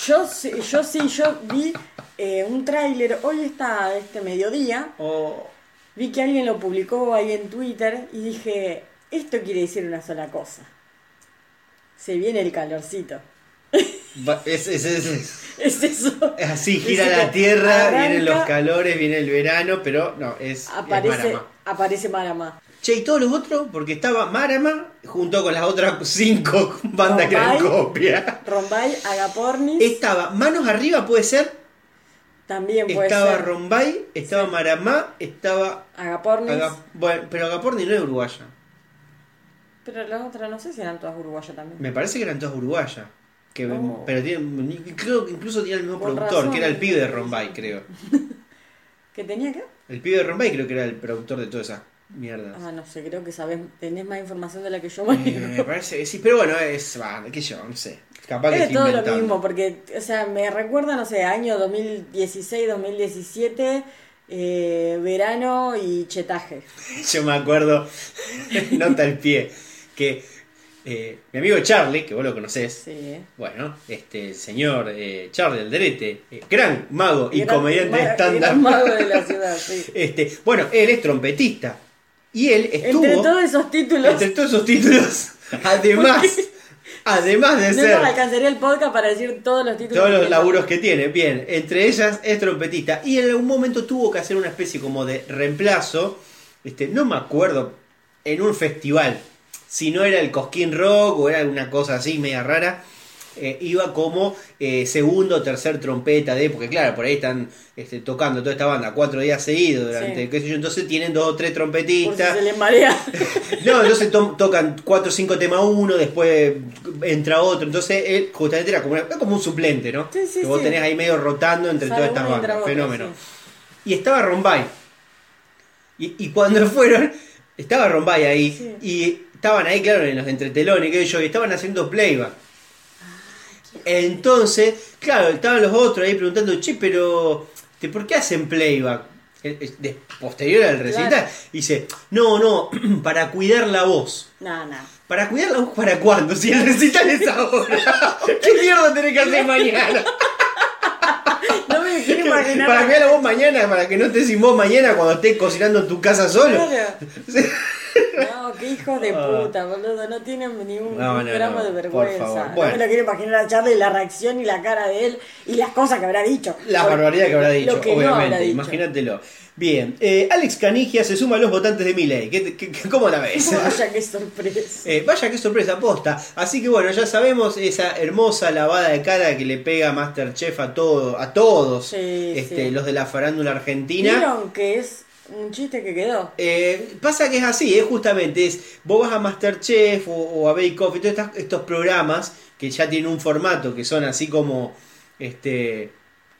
Yo sí, yo sí, yo vi eh, un tráiler, hoy está este mediodía, Oh, vi que alguien lo publicó ahí en Twitter y dije, esto quiere decir una sola cosa. Se viene el calorcito. es, es- es- es- Es eso. es así, gira Es la tierra, arranca, vienen los calores, viene el verano, pero no, es, es Aparece, Marama. aparece Marama. Che, ¿y todos los otros? Porque estaba Marama junto con las otras cinco bandas que eran copia. Rombay, Agapornis, Estaba Manos Arriba, puede ser. también puede Estaba ser. Rombay, estaba Sí. Maramá, estaba. Agapornis, Aga- bueno, pero Agaporni no es uruguaya. pero las otras no sé si eran todas uruguayas también. Me parece que eran todas uruguayas. Que, Oh. Pero tienen, creo que incluso tenía el mismo productor, razón. que era el pibe de Rombay, creo. ¿Qué tenía que? El pibe de Rombay creo que era el productor de todas esas mierdas. Ah, no sé, creo que sabes, tenés más información de la que yo Eh, manejo. me parece que sí, pero bueno, es. Va, qué sé yo, no sé. Capaz Es todo lo mismo, porque, o sea, me recuerda, no sé, año 2016, 2017, eh, verano y chetaje. Yo me acuerdo, nota al pie, que eh, mi amigo Charlie, que vos lo conocés, Sí, ¿eh? bueno, este el señor eh, Charlie Alderete, eh, gran mago y Gran comediante estándar. mago de la ciudad, sí. Este, bueno, él es trompetista. Y él estuvo. Entre todos esos títulos, entre todos esos títulos, además, además de no ser nos alcanzaría el podcast para decir todos los títulos. todos los tiene. laburos que tiene, bien, entre ellas es trompetista. Y en algún momento tuvo que hacer una especie como de reemplazo, este, no me acuerdo, en un festival, si no era el Cosquín Rock o era alguna cosa así media rara. Eh, iba como eh, segundo o tercer trompeta de, porque claro, por ahí están este, tocando toda esta banda cuatro días seguidos durante, Sí. qué sé yo, entonces tienen dos o tres Por si trompetistas. se les marea. No, entonces to- tocan cuatro o cinco temas uno, después entra otro. Entonces él justamente era como, una- como un suplente, ¿no? Sí, sí, que vos tenés ahí medio rotando entre todas estas bandas. otro, Fenómeno. Y estaba Rombay. Y, y cuando fueron, estaba Rombay ahí. Y estaban ahí, claro, en los entretelones, que yo, y estaban haciendo playback. Entonces, claro, estaban los otros ahí preguntando, che, pero ¿de ¿por qué hacen playback? Eh, eh, de- posterior al recital. Claro. Dice, no, no, para cuidar la voz. No, no. ¿Para cuidar la voz para cuándo? Si el recital es ahora. ¿Qué mierda tenés que hacer mañana? No me quiero imaginar. Para cuidar la voz mañana, para que no estés sin voz mañana cuando estés cocinando en tu casa solo. Claro. No, qué hijos de puta, boludo. No tienen ningún Ah. No, no, gramo no, de por vergüenza. No me lo quiero imaginar a Charlie la reacción y la cara de él y las cosas que habrá dicho. La Por- barbaridad que habrá dicho, que obviamente, habrá dicho. imagínatelo. Bien, eh, Alex Canigia se suma a los votantes de Milei. ¿Qué, qué- qué- cómo la ves? Vaya qué sorpresa. Eh, vaya qué sorpresa posta. Así que bueno, ya sabemos esa hermosa lavada de cara que le pega Masterchef a todo, a todos Sí, este, sí. los de la farándula argentina. ¿Vieron que es un chiste que quedó? Eh, pasa que es así, es justamente, es, vos vas a Masterchef o, o a Bake Off y todos estas- estos programas que ya tienen un formato, que son así como, este,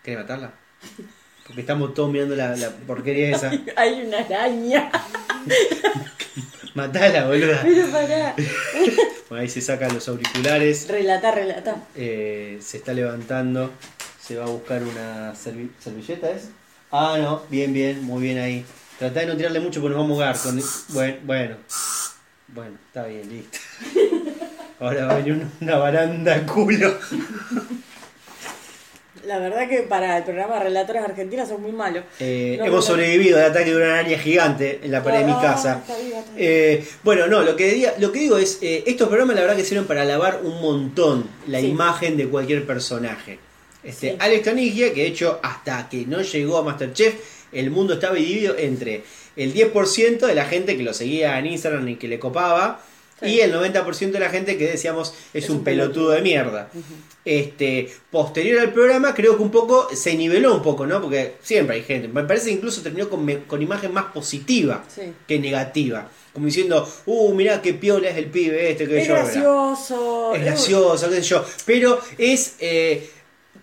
¿querés matarla? Porque estamos todos mirando la, la porquería esa. Hay una araña. Matala, boluda. Pero pará. Bueno, ahí se sacan los auriculares. Relata, relata. Eh, se está levantando. Se va a buscar una servi- servilleta, ¿es? Ah, no. Bien, bien. Muy bien ahí. Tratá de no tirarle mucho porque nos vamos a ahogar. Con... Bueno, bueno. Bueno, está bien, listo. Ahora va a venir una- baranda culo. La verdad que para el programa Relatores Argentinas son muy malos. Eh, No, hemos no. sobrevivido al ataque de una araña gigante en la pared de mi Ah, casa. está está. Eh, bueno, no, lo que, diga- lo que digo es, eh, estos programas la verdad que sirven para alabar un montón la Sí. imagen de cualquier personaje. Este, Sí. Alex Canigia, que de hecho hasta que no llegó a Masterchef, el mundo estaba dividido entre el 10% de la gente que lo seguía en Instagram y que le copaba, Sí. y el 90% de la gente que decíamos es, Es un, un pelotudo, pelotudo. de mierda. Este, posterior al programa, creo que un poco se niveló un poco, ¿no? Porque siempre hay gente. Me parece que incluso terminó con, me- con imagen más positiva Sí. que negativa. Como diciendo, uh, mirá qué piola es el pibe este que Es yo. gracioso. Es gracioso, qué sé yo. Pero es. eh,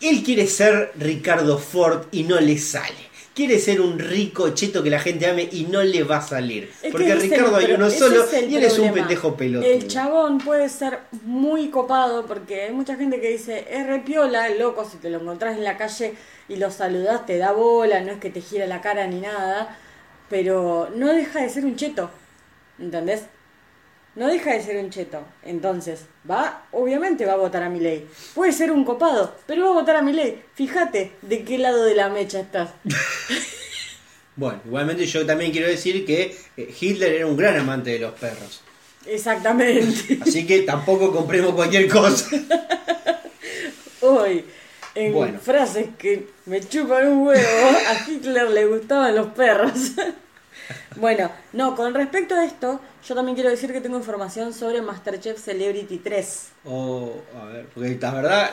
él quiere ser Ricardo Ford y no le sale. Quiere ser un rico cheto que la gente ame y no le va a salir. Es Porque Ricardo hay uno solo y él es un pendejo pelotudo. El chabón puede ser muy copado porque hay mucha gente que dice, es re piola, loco, si te lo encontrás en la calle y lo saludás, te da bola, no es que te gira la cara ni nada, pero no deja de ser un cheto, ¿entendés? No deja de ser un cheto. Entonces, va, obviamente va a votar a mi ley. Puede ser un copado, pero va a votar a mi ley. Fíjate de qué lado de la mecha estás. Bueno, igualmente yo también quiero decir que eh, Hitler era un gran amante de los perros. Exactamente. Así que tampoco compremos cualquier cosa. Hoy, en Bueno. frases que me chupan un huevo, a Hitler le gustaban los perros. Bueno, no, con respecto a esto, yo también quiero decir que tengo información sobre Masterchef Celebrity 3. O, a ver, porque la verdad,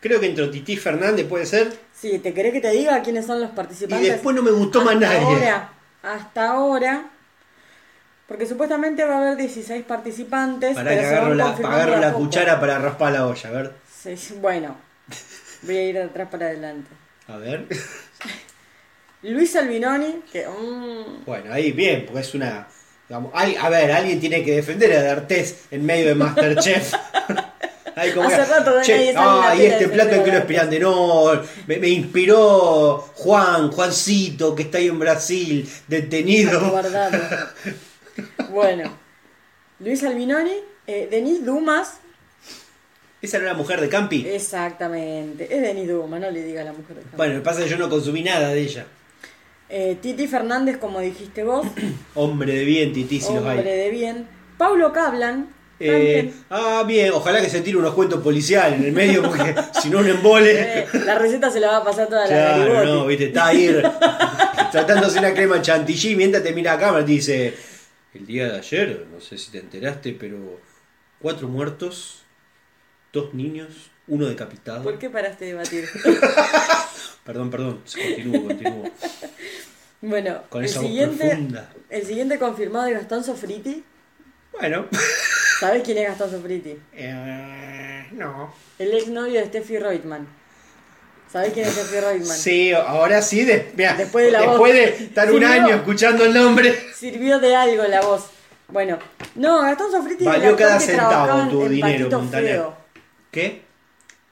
creo que entre Titi Fernández puede ser. Sí, ¿te querés que te diga quiénes son los Y participantes? después no me gustó más Hasta nadie. Ahora, hasta ahora, porque supuestamente va a haber 16 participantes. Para que agarro la, agarro la cuchara para raspar la olla, a ver. Sí, sí, bueno, voy a ir de atrás para adelante. A ver. Luis Albinoni, que... mm, Bueno, ahí bien, porque es una. digamos, hay- a ver, alguien tiene que defender a D'Artés en medio de Masterchef. Ahí como Hace que, rato che, nadie ah, y este plato que lo esperan de no, me, me inspiró Juan, Juancito, que está ahí en Brasil, detenido. guardado. bueno, Luis Albinoni, eh, Denis Dumas, Esa era la mujer de Campi. exactamente, es Denis Dumas, no le diga a la mujer de campo. Bueno, pasa que yo no consumí nada de ella. Eh, Titi Fernández, como dijiste vos, Hombre de bien, Titi, si los hay. hombre de bien. Paulo Cablan, Eh, ah, bien, ojalá que se tire unos cuentos policiales en el medio, porque si no, un embole. Eh, la receta se la va a pasar toda la Claro, no, viste, está ahí tratándose una crema chantilly mientras te mira a cámara y te dice: El día de ayer, no sé si te enteraste, pero cuatro muertos, dos niños, uno decapitado. ¿Por qué paraste de debatir? Perdón, perdón, continúo, continúo. Bueno, Con el esa voz siguiente, profunda. el siguiente confirmado es Gastón Sofriti. Bueno, ¿Sabes quién es Gastón Sofriti? eh, no. El exnovio de Steffi Reutemann. ¿Sabés quién es Steffi Reutemann? Sí, ahora sí, de- mirá, Después de la voz. después de estar un año escuchando el nombre. Sirvió de algo la voz. Bueno, no, Gastón Sofriti Valió cada que centavo tu en dinero, Patito Montaner. Feo. ¿Qué?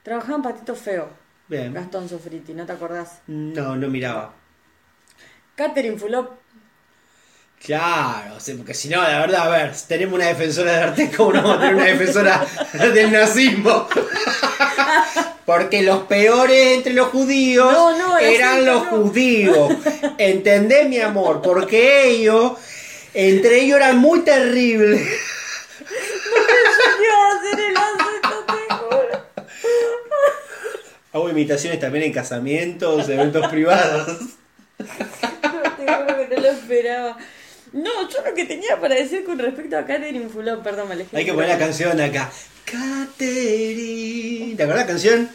Trabajaba en Patito Feo. Bien. Gastón Sofriti, ¿no te acordás? No, no miraba. Catherine Fulop. Claro, o sea, porque si no, la verdad, a ver, si tenemos una defensora de arte, ¿cómo no vamos a tener una defensora del nazismo? Porque los peores entre los judíos No, no, el eran los no. judíos. ¿Entendés, mi amor? Porque ellos, entre ellos eran muy terribles. Hago imitaciones también en casamientos, eventos privados. No, te juro que no lo esperaba. No, yo lo que tenía para decir con respecto a Catherine Fulop, perdón, me alejé. Hay que poner la canción acá. Catherine. ¿Te acordás la canción?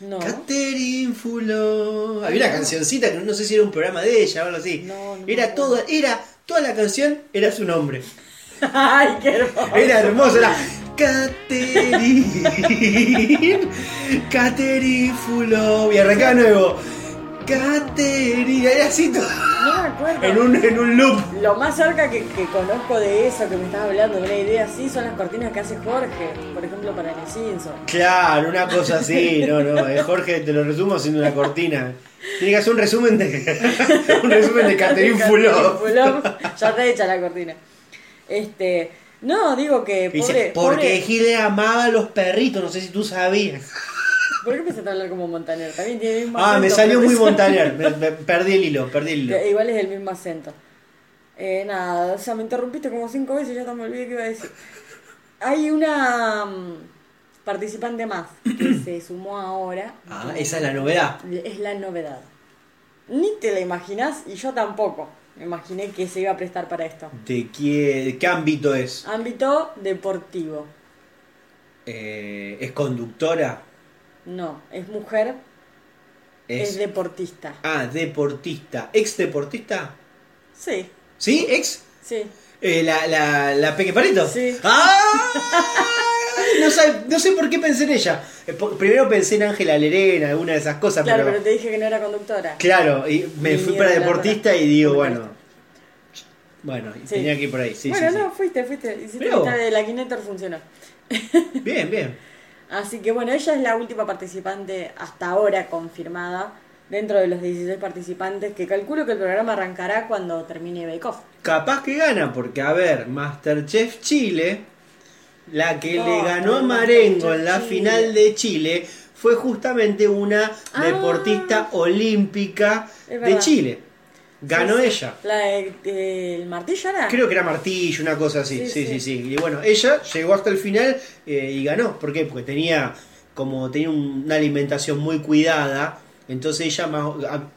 No. Catherine Fuló. Había una cancioncita que no sé si era un programa de ella o algo así. No, no me era toda, era toda la canción era su nombre. Ay, qué hermoso. Era hermoso, era Catherine. Catherine Fuló. Y arrancaba de nuevo. Caterina, era así todo. No me acuerdo. En un, en un loop. Lo más cerca que, que conozco de eso que me estás hablando, de una idea así, son las cortinas que hace Jorge, por ejemplo, para los Simpsons. Claro, una cosa así, no, no, eh, Jorge te lo resumo haciendo una cortina. Tiene que hacer un resumen de un resumen de Catherine Fulop. Fulop, Ya está hecha la cortina. Este, no, digo que pobre, Dice, porque pobre- Gile amaba a los perritos, no sé si tú sabías. ¿Por qué empezaste a hablar como Montaner? También tiene el mismo Ah, me salió muy Montaner, me- me- perdí el hilo, perdí el hilo. Que Igual es el mismo acento. Eh, nada, o sea, me interrumpiste como cinco veces y ya me olvidé qué iba a decir. Hay una mm, participante más que se sumó ahora. Ah, esa es la novedad. Es la novedad. Ni te la imaginas y yo tampoco. Me imaginé que se iba a prestar para esto. ¿De qué, de qué ámbito es? Ámbito deportivo. Eh, ¿Es conductora? No, es mujer, es, Es, deportista. Ah, deportista. ¿Ex deportista? Sí, ¿Sí? ¿Ex? sí. Eh, la, la, la Peque Pareto. Sí. ¡Ah! No, sabe- no sé por qué pensé en ella. Eh, Primero pensé en Ángela Lerena, alguna de esas cosas, Claro, pero, pero te dije que no era conductora. Claro, y me Ni fui para deportista y digo, bueno. Bueno, y Sí. tenía que ir por ahí. Sí, bueno, sí, no, fuiste, fuiste. Hiciste mitad de la Kinetor funcionó. Bien, bien. Así que bueno, ella es la última participante hasta ahora confirmada dentro de los 16 participantes que calculo que el programa arrancará cuando termine Bake Off. Capaz que gana, porque a ver, Masterchef Chile, la que No, le ganó a Marengo en la Chile. final de Chile fue justamente una Ah. deportista olímpica de. Chile. Ganó Sí, ella. ¿La de, eh, el martillo era? Creo que era martillo, una cosa así. Sí, Sí, sí. Y bueno, ella llegó hasta el final eh, y ganó. ¿Por qué? Porque tenía como tenía un- una alimentación muy cuidada. Entonces ella más, hab-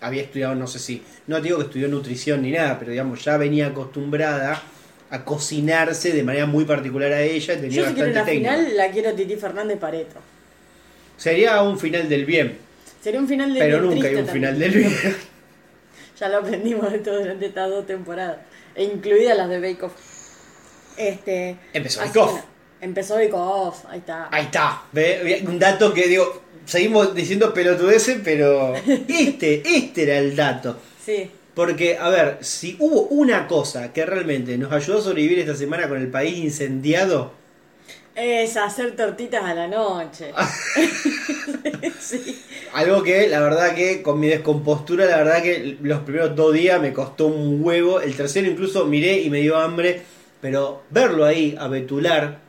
había estudiado, no sé si, no te digo que estudió nutrición ni nada, pero digamos, ya venía acostumbrada a cocinarse de manera muy particular a ella. y Tenía Yo si quiero bastante una técnica. final, la quiero Titi Fernández Pareto. Sería un final del bien, Sería un final de pero bien nunca hay un también. final del bien. Ya lo aprendimos de todo durante estas dos temporadas. E incluidas las de Bake Off. Este, Empezó Bake Off. Empezó Bake Off, ahí está. Ahí está, ¿ve? un dato que digo, seguimos diciendo pelotudeces, pero este, este era el dato. Sí. Porque, a ver, si hubo una cosa que realmente nos ayudó a sobrevivir esta semana con el país incendiado, Es hacer tortitas a la noche. sí. algo que la verdad que con mi descompostura, la verdad que los primeros dos días me costó un huevo, el tercero incluso miré y me dio hambre, pero verlo ahí, a Betular,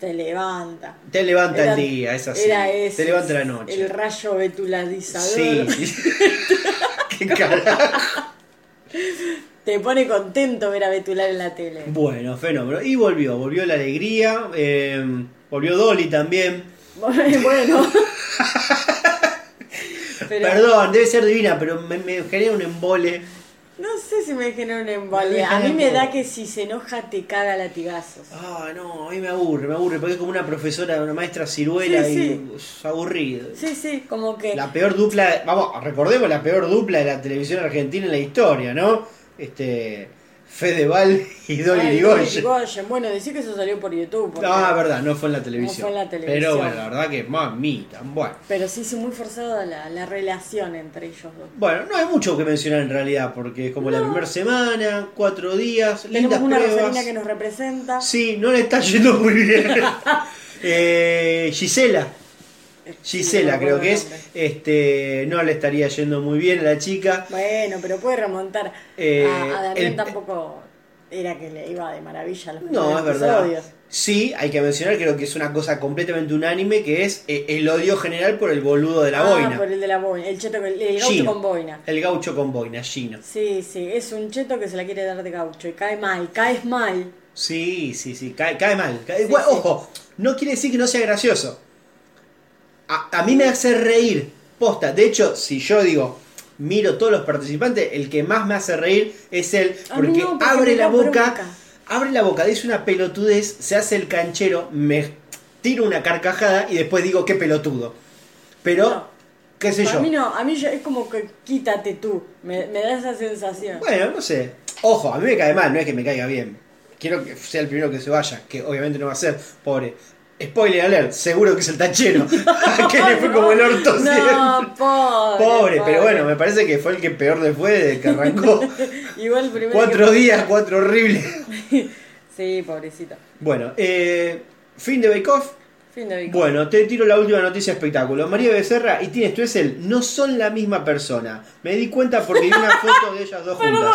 Te levanta. te levanta Era- el día, es así, Era ese. te levanta la noche. El rayo betuladizador. Sí, qué carajo. Te pone contento ver a Betular en la tele. Bueno, fenómeno. Y volvió, volvió la alegría, eh, volvió Dolly también. bueno. Pero Perdón, debe ser divina, pero me, me genera un embole. no sé si me genera un embole. A mí me da que si se enoja te caga latigazos. Ah, no, a mí me aburre, me aburre, porque es como una profesora, una maestra ciruela Sí, y sí. aburrido. Sí, sí, como que... La peor dupla, vamos, recordemos la peor dupla de la televisión argentina en la historia, ¿no? Este, Fedeval y Dolly. Irigoyen. Bueno, decir que eso salió por YouTube. porque- Ah, verdad, no fue en la televisión. fue en la televisión. Pero bueno, la verdad que mamita, bueno. Pero sí hizo muy forzada la, la relación entre ellos dos. Bueno, no hay mucho que mencionar en realidad, porque es como la No. primera semana, cuatro días, Tenemos lindas una pruebas. Que nos representa. Sí, no le está yendo muy bien. Eh, Gisela. Gisela creo que es. Este, no le estaría yendo muy bien a la chica. Bueno, pero puede remontar. Eh, a, a Damián el- tampoco era que le iba de maravilla a los No, es verdad. Sí, hay que mencionar, creo que es una cosa completamente unánime, que es eh, el odio general por el boludo de la ah, boina. por el de la boina. El cheto, el, el gaucho Gino. con boina. El gaucho con boina, Gino. Sí, sí, es un cheto que se la quiere dar de gaucho y cae mal, caes mal. Sí, sí, sí, cae, cae mal. Cae- Sí, Igual, sí. Ojo, no quiere decir que no sea gracioso. A, a mí me hace reír, posta. De hecho, si yo digo, miro todos los participantes, el que más me hace reír es él, A mí porque, no, porque abre la boca, abre la boca, dice una pelotudez, se hace el canchero, me tiro una carcajada y después digo, qué pelotudo. Pero, No. qué sé A yo. mí no, a mí yo- es como que quítate tú. Me, me da esa sensación. Bueno, no sé. Ojo, a mí me cae mal, no es que me caiga bien. Quiero que sea el primero que se vaya, que obviamente no va a ser, pobre. Spoiler alert, seguro que es el tachero. que le fue como el orto. No, pobre. Pobre, pero bueno, me parece que fue el que peor le fue desde que arrancó. Igual primero. cuatro que- días, cuatro horribles. Sí, pobrecito. Bueno, eh, fin de Bake Off. Fin de Big Bueno, te tiro la última noticia espectáculo. María Becerra y Tienes Tuesel no son la misma persona. Me di cuenta porque vi una foto de ellas dos juntas.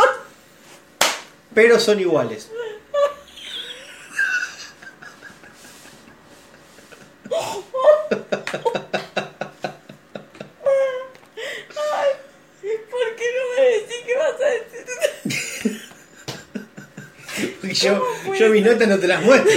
Pero son iguales. ¿Por qué no me decís que vas a decir? Porque yo, ¿Cómo puede yo mis notas no te las muestro.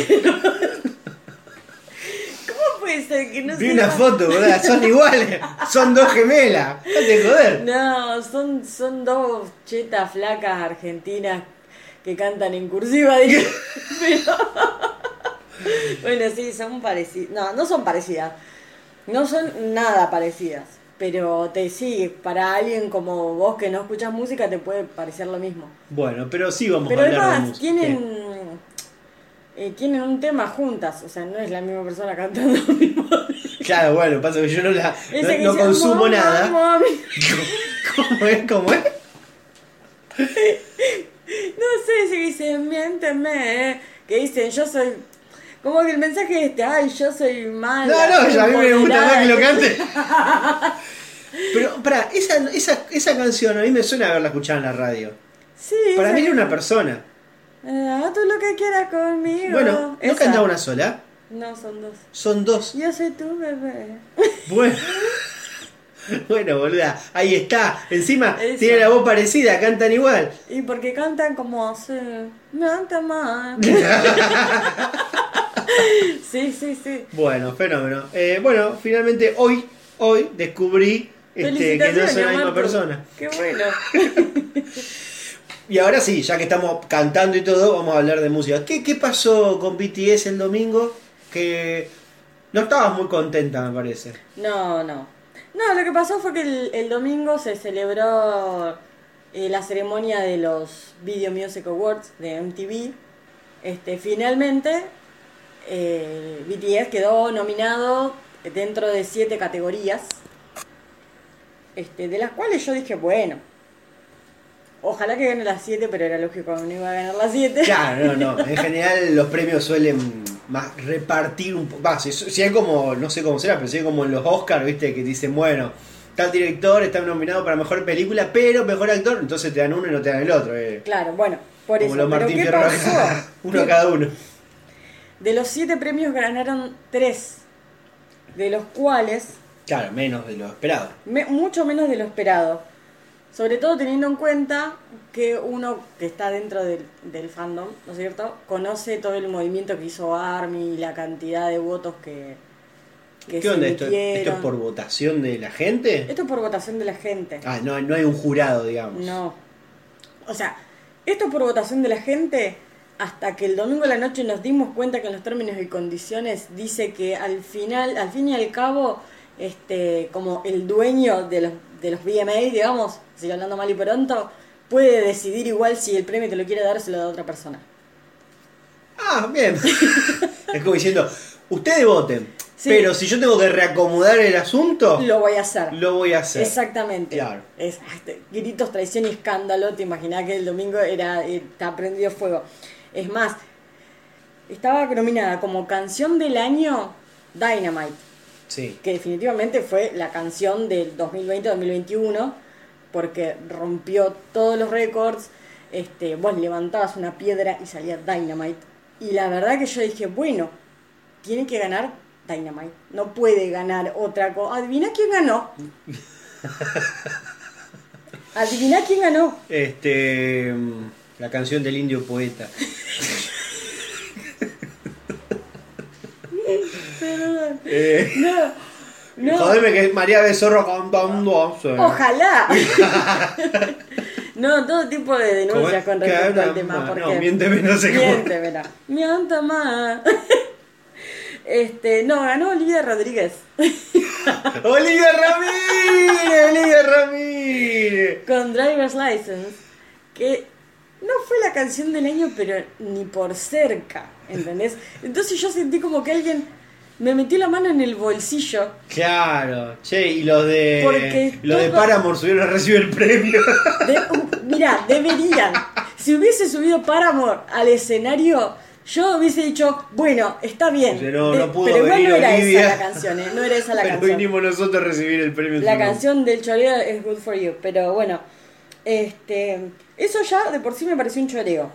¿Cómo puede ser que no Vi sepa- una foto, ¿verdad? Son iguales. Son dos gemelas. Déjate de joder. No, son, son dos chetas flacas argentinas que cantan en cursiva. Pero- bueno, sí, son parecidas. No, no son parecidas. No son nada parecidas. Pero te sí, para alguien como vos que no escuchas música te puede parecer lo mismo. Bueno, pero sí vamos Pero a hablar de además música. tienen eh, tienen un tema juntas, o sea, no es la misma persona cantando lo mismo. Claro, bueno, pasa que yo no la no, que no dice, consumo "Mamá, nada. mami". ¿Cómo es? ¿Cómo es? No sé si dicen, miénteme, eh", que dicen, yo soy. Como que el mensaje es este, ay, yo soy mala. No, no, soy a mí me gusta más que lo empoderada". cante. Pero, pará, esa, esa, esa canción a mí me suena haberla escuchado en la radio. Sí. Para esa mí era una persona. Haz tú lo que quieras conmigo. Bueno, ¿no cantaba una sola? No, son dos. Son dos. Yo soy tu bebé. Bueno. Bueno, boluda, ahí está. Encima Eso. tiene la voz parecida, cantan igual. Y porque cantan como así. Me anda mal. sí, sí, sí. Bueno, fenómeno. Eh, bueno, finalmente hoy, hoy descubrí este, que no soy la misma persona. Qué bueno. Y ahora sí, ya que estamos cantando y todo, vamos a hablar de música. ¿Qué, qué pasó con BTS el domingo? Que no estabas muy contenta, me parece. No, no. No, lo que pasó fue que el, el domingo se celebró eh, la ceremonia de los Video Music Awards de MTV. Este, finalmente, eh, BTS quedó nominado dentro de siete categorías, este, de las cuales yo dije, bueno, ojalá que gane las siete, pero era lógico que no iba a ganar las siete. Claro, no, no. En general los premios suelen más repartir un poco. Si, si hay como, no sé cómo será, pero si hay como en los Oscars, viste, que dicen, bueno, tal director está nominado para mejor película, pero mejor actor, entonces te dan uno y no te dan el otro. eh. Claro, bueno, por Como eso. los Pero Martín ¿qué Fierro, pasó? uno ¿Qué- cada uno. De los siete premios ganaron tres, de los cuales Claro, menos de lo esperado. me- mucho menos de lo esperado. Sobre todo teniendo en cuenta que uno que está dentro del, del fandom, ¿no es cierto? Conoce todo el movimiento que hizo ARMY y la cantidad de votos que, que ¿Qué se onda esto? ¿Esto es por votación de la gente? Esto es por votación de la gente. Ah, no, no hay un jurado, digamos. No. O sea, esto por votación de la gente, hasta que el domingo de la noche nos dimos cuenta que en los términos y condiciones dice que al final, al fin y al cabo, este, como el dueño de los, de los VMA, digamos, sigo hablando mal y pronto, puede decidir igual si el premio que lo quiere dar se lo da a otra persona. Ah, bien. es como diciendo, ustedes voten, Sí. pero si yo tengo que reacomodar el asunto, Lo voy a hacer. lo voy a hacer. Exactamente. Claro. Es, este, gritos, traición y escándalo. Te imaginás que el domingo era está prendido fuego. Es más, estaba nominada como canción del año Dynamite, Sí. que definitivamente fue la canción del 2020-2021, porque rompió todos los récords. Este, vos levantabas una piedra y salía Dynamite. Y la verdad que yo dije, bueno, tiene que ganar Dynamite. No puede ganar otra cosa. Adivina quién ganó. Adivina quién ganó. Este. La canción del indio poeta. Perdón. Eh, No, no. Jodeme que María Becerro cantando. sí. Ojalá. no, todo tipo de ¿Cómo denuncias con respecto al tema. Porque... No, miénteme, no sé cómo. Miéntemela. Mienta más. Este, no, ganó Olivia Rodríguez. Olivia Ramírez, Olivia Ramírez. con Driver's License, que no fue la canción del año, pero ni por cerca, ¿entendés? Entonces yo sentí como que alguien me metí la mano en el bolsillo. Claro, che, y los de. Porque los de todo- Paramore subieron a recibir el premio. De- uh, mirá, deberían. Si hubiese subido Paramore al escenario, yo hubiese dicho, bueno, está bien. Pero no- De- no pudo pero igual no era Olivia. esa la canción, ¿eh? No era esa la Pero canción. vinimos nosotros a recibir el premio. La canción del choreo es Good for You, pero bueno, este, eso ya de por sí me pareció un choreo.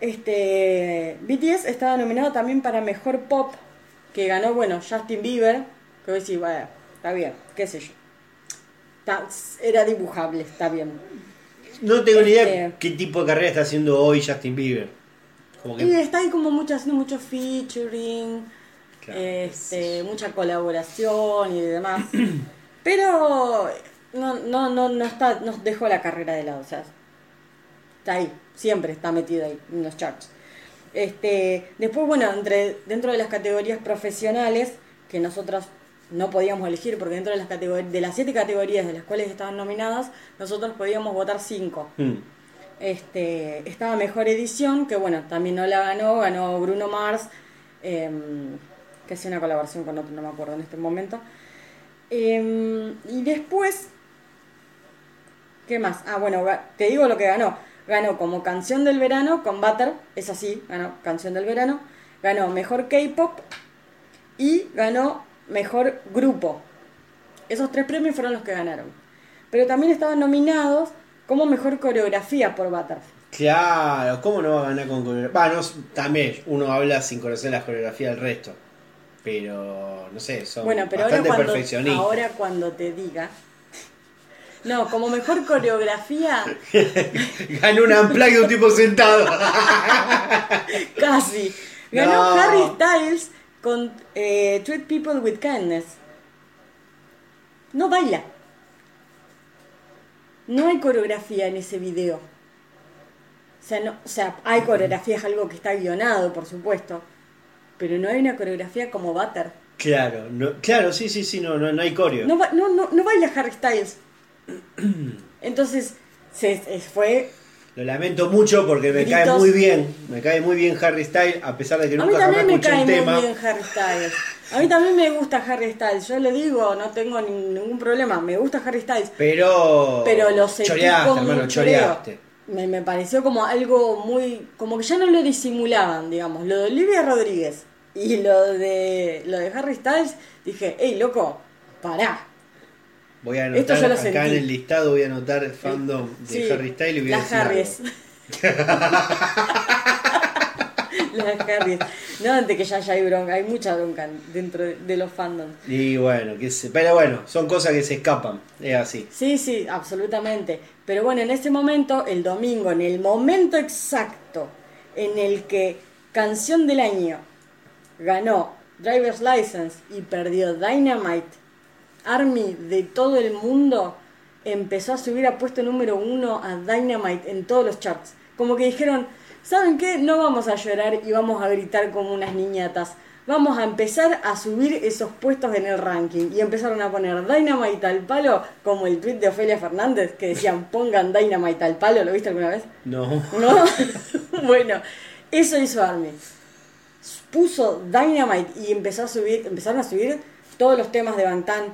Este, BTS estaba nominado también para Mejor Pop, que ganó, bueno, Justin Bieber, que voy a decir, bueno, está bien, qué sé yo. Está- era dibujable, está bien. No tengo ni idea Este- qué tipo de carrera está haciendo hoy Justin Bieber. Como que. Y está ahí como mucho, haciendo mucho featuring, Claro. este, mucha colaboración y demás. Pero no, no, no, no está, no dejó la carrera de lado, o sea, está ahí, siempre está metido ahí en los charts. Este, después, bueno, entre, dentro de las categorías profesionales, que nosotros no podíamos elegir, porque dentro de las categorías, de las siete categorías de las cuales estaban nominadas, nosotros podíamos votar cinco. Mm. Este, estaba mejor edición, que bueno, también no la ganó, ganó Bruno Mars, em, que hacía una colaboración con otro, no me acuerdo en este momento. Em, y después, ¿qué más? Ah, bueno, te digo lo que ganó. Ganó como canción del verano con Butter, es así, ganó canción del verano. Ganó mejor K-pop y ganó mejor grupo. Esos tres premios fueron los que ganaron. Pero también estaban nominados como mejor coreografía por Butter. Claro, ¿cómo no va a ganar con coreografía? Bueno, también uno habla sin conocer la coreografía del resto. Pero, no sé, son Bueno, pero ahora bastante cuando, perfeccionistas. ahora cuando te diga. No, como mejor coreografía, Ganó un unplug de un tipo sentado. casi. Ganó No. Harry Styles con eh, Treat People with Kindness. No baila. No hay coreografía en ese video. O sea, no, o sea, hay coreografía, es algo que está guionado, por supuesto. Pero no hay una coreografía como Butter. claro, no, claro, sí, sí, sí, no, no, no hay coreo. No, no, no, no baila Harry Styles. Entonces, se, se fue. Lo lamento mucho porque me cae muy bien. Me cae muy bien Harry Styles, a pesar de que A mí nunca jamás también me cae muy tema. bien Harry Styles. A mí también me gusta Harry Styles. Yo le digo, no tengo ni- ningún problema. Me gusta Harry Styles. Pero. Pero lo sentí choreaste, como hermano, choreaste. Me, me pareció como algo muy. Como que ya no lo disimulaban, digamos. Lo de Olivia Rodríguez y lo de, lo de Harry Styles, dije, hey, loco, pará. Voy a Esto anotar yo lo acá sentí. en el listado, voy a anotar fandom de Sí, Harry Styles y voy a las decir. Harries. las. No, antes que ya, ya hay bronca, hay mucha bronca dentro de, de los fandoms. Y bueno, que se, pero bueno, son cosas que se escapan, es así. Sí, sí, absolutamente. Pero bueno, en ese momento, el domingo, en el momento exacto en el que Canción del Año ganó Driver's License y perdió Dynamite, Army de todo el mundo empezó a subir a puesto número uno a Dynamite en todos los charts. Como que dijeron, ¿saben qué? No vamos a llorar y vamos a gritar como unas niñatas. Vamos a empezar a subir esos puestos en el ranking. Y empezaron a poner Dynamite al palo, como el tweet de Ofelia Fernández, que decían pongan Dynamite al palo. ¿Lo viste alguna vez? No. ¿No? bueno, eso hizo Army. Puso Dynamite y empezó a subir, empezaron a subir todos los temas de Bangtan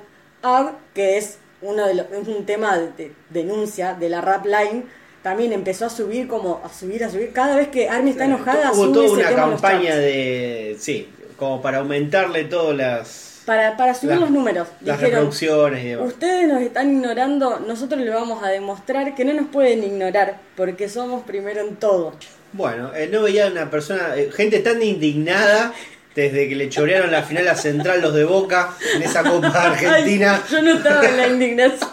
Que es uno de los, es un tema de, de denuncia de la rap line. También empezó a subir como a subir, a subir. Cada vez que Army está enojada, Hubo sube toda ese una tema campaña de. Sí, como para aumentarle todas las. Para, para subir las- los números. Las Dijeron, reproducciones y demás. Ustedes nos están ignorando, nosotros les vamos a demostrar que no nos pueden ignorar, porque somos primero en todo. Bueno, eh, no veía una persona, eh, gente tan indignada desde que le chorearon la final a Central los de Boca en esa Copa Argentina. Ay, yo no estaba en la indignación.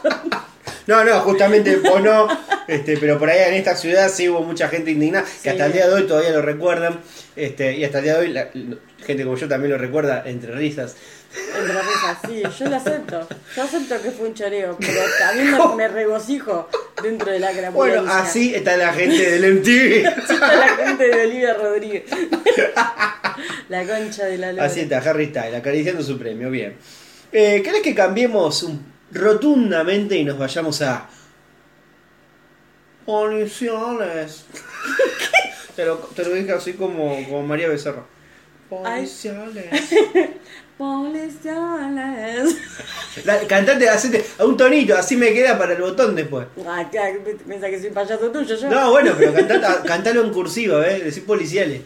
No, no, justamente vos no, este, pero por ahí en esta ciudad sí hubo mucha gente indignada, que hasta el día de hoy todavía lo recuerdan, este, y hasta el día de hoy la- gente como yo también lo recuerda, entre risas. Entre risas, sí, yo lo acepto. Yo acepto que fue un choreo, pero también me, me regocijo dentro de la crapulencia. Bueno, así está la gente del MTV. Así está la gente de Olivia Rodríguez. la concha de la lora. Así está, Harry Styles, acariciando su premio, bien. Eh, ¿Querés que cambiemos un- rotundamente y nos vayamos a... Municiones. te, lo, te lo dije así como, como María Becerra. Policiales. Policiales. La- Cantate, hacete a un tonito, así me queda para el botón después. Ah, ¿qué? piensa que soy payaso tuyo yo. No, bueno, pero cantata- cantalo en cursiva, ¿eh? Decir policiales.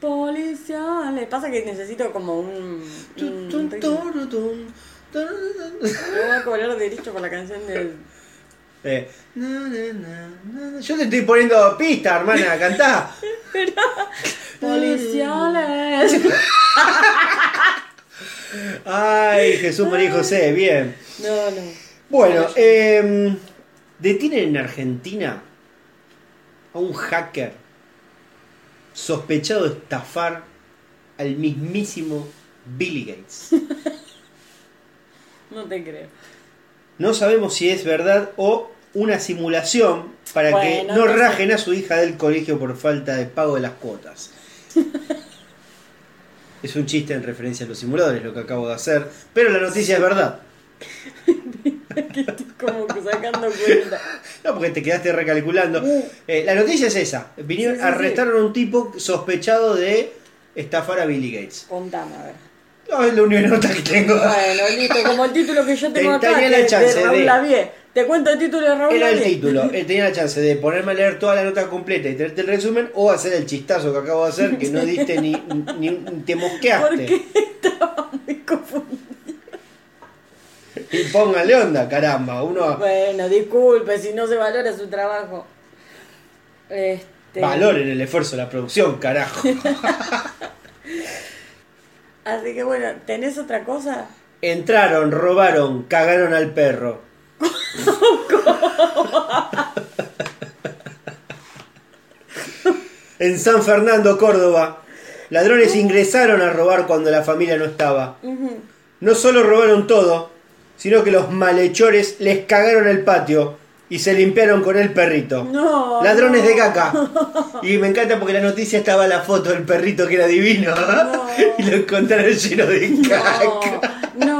Policiales. Pasa que necesito como un. un. Me voy a cobrar derecho por la canción del. Eh, na, na, na. Yo te estoy poniendo pista, hermana, cantá. Policiales. Ay, Jesús María y José, bien. No, no. Bueno, eh, detienen en Argentina a un hacker sospechado de estafar al mismísimo Billy Gates. No te creo. No sabemos si es verdad o una simulación para que no rajen a su hija del colegio por falta de pago de las cuotas. es un chiste en referencia a los simuladores lo que acabo de hacer, pero la noticia es verdad. que estoy como sacando cuenta. No, porque te quedaste recalculando. Uh. Eh, la noticia es esa. Vinieron, Sí, sí, sí. arrestaron a un tipo sospechado de estafar a Billy Gates. Contame, a ver. No, es la única nota que tengo. Bueno, listo, como el título que yo tengo Te- acá, la chance de Raúl de- Lavie. Te cuento el título de Raúl Era el título. Él tenía la chance de ponerme a leer toda la nota completa y tenerte el resumen o hacer el chistazo que acabo de hacer que no diste ni, ni, ni te mosqueaste. Porque estaba muy confundido. Y póngale onda, caramba. Uno Bueno, disculpe si no se valora su trabajo. Este, valoren el esfuerzo de la producción, carajo. Así que bueno, ¿tenés otra cosa? Entraron, robaron, cagaron al perro. en San Fernando, Córdoba, ladrones ingresaron a robar cuando la familia no estaba. No solo robaron todo, sino que los malhechores les cagaron el patio y se limpiaron con el perrito. No. Ladrones no. de caca. Y me encanta porque la noticia estaba la foto del perrito que era divino. No. y lo encontraron lleno de caca. No,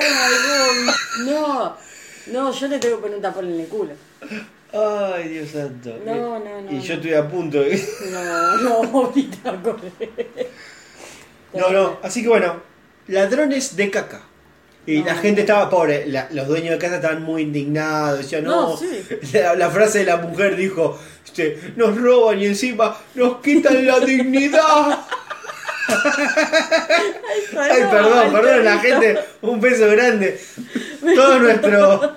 no, No, no, yo le tengo que poner un tapón en el culo. Ay, Dios santo. No, no, no, Y yo estuve a punto de... No, no, ahorita corre. No, no. Así que bueno, ladrones de caca. Y No. la gente estaba, pobre, la- los dueños de casa estaban muy indignados. Decían, no, No, sí. la, la frase de la mujer dijo, este, nos roban y encima nos quitan la dignidad. Ay, perdón, perdón, la gente, un beso grande. Todo nuestro,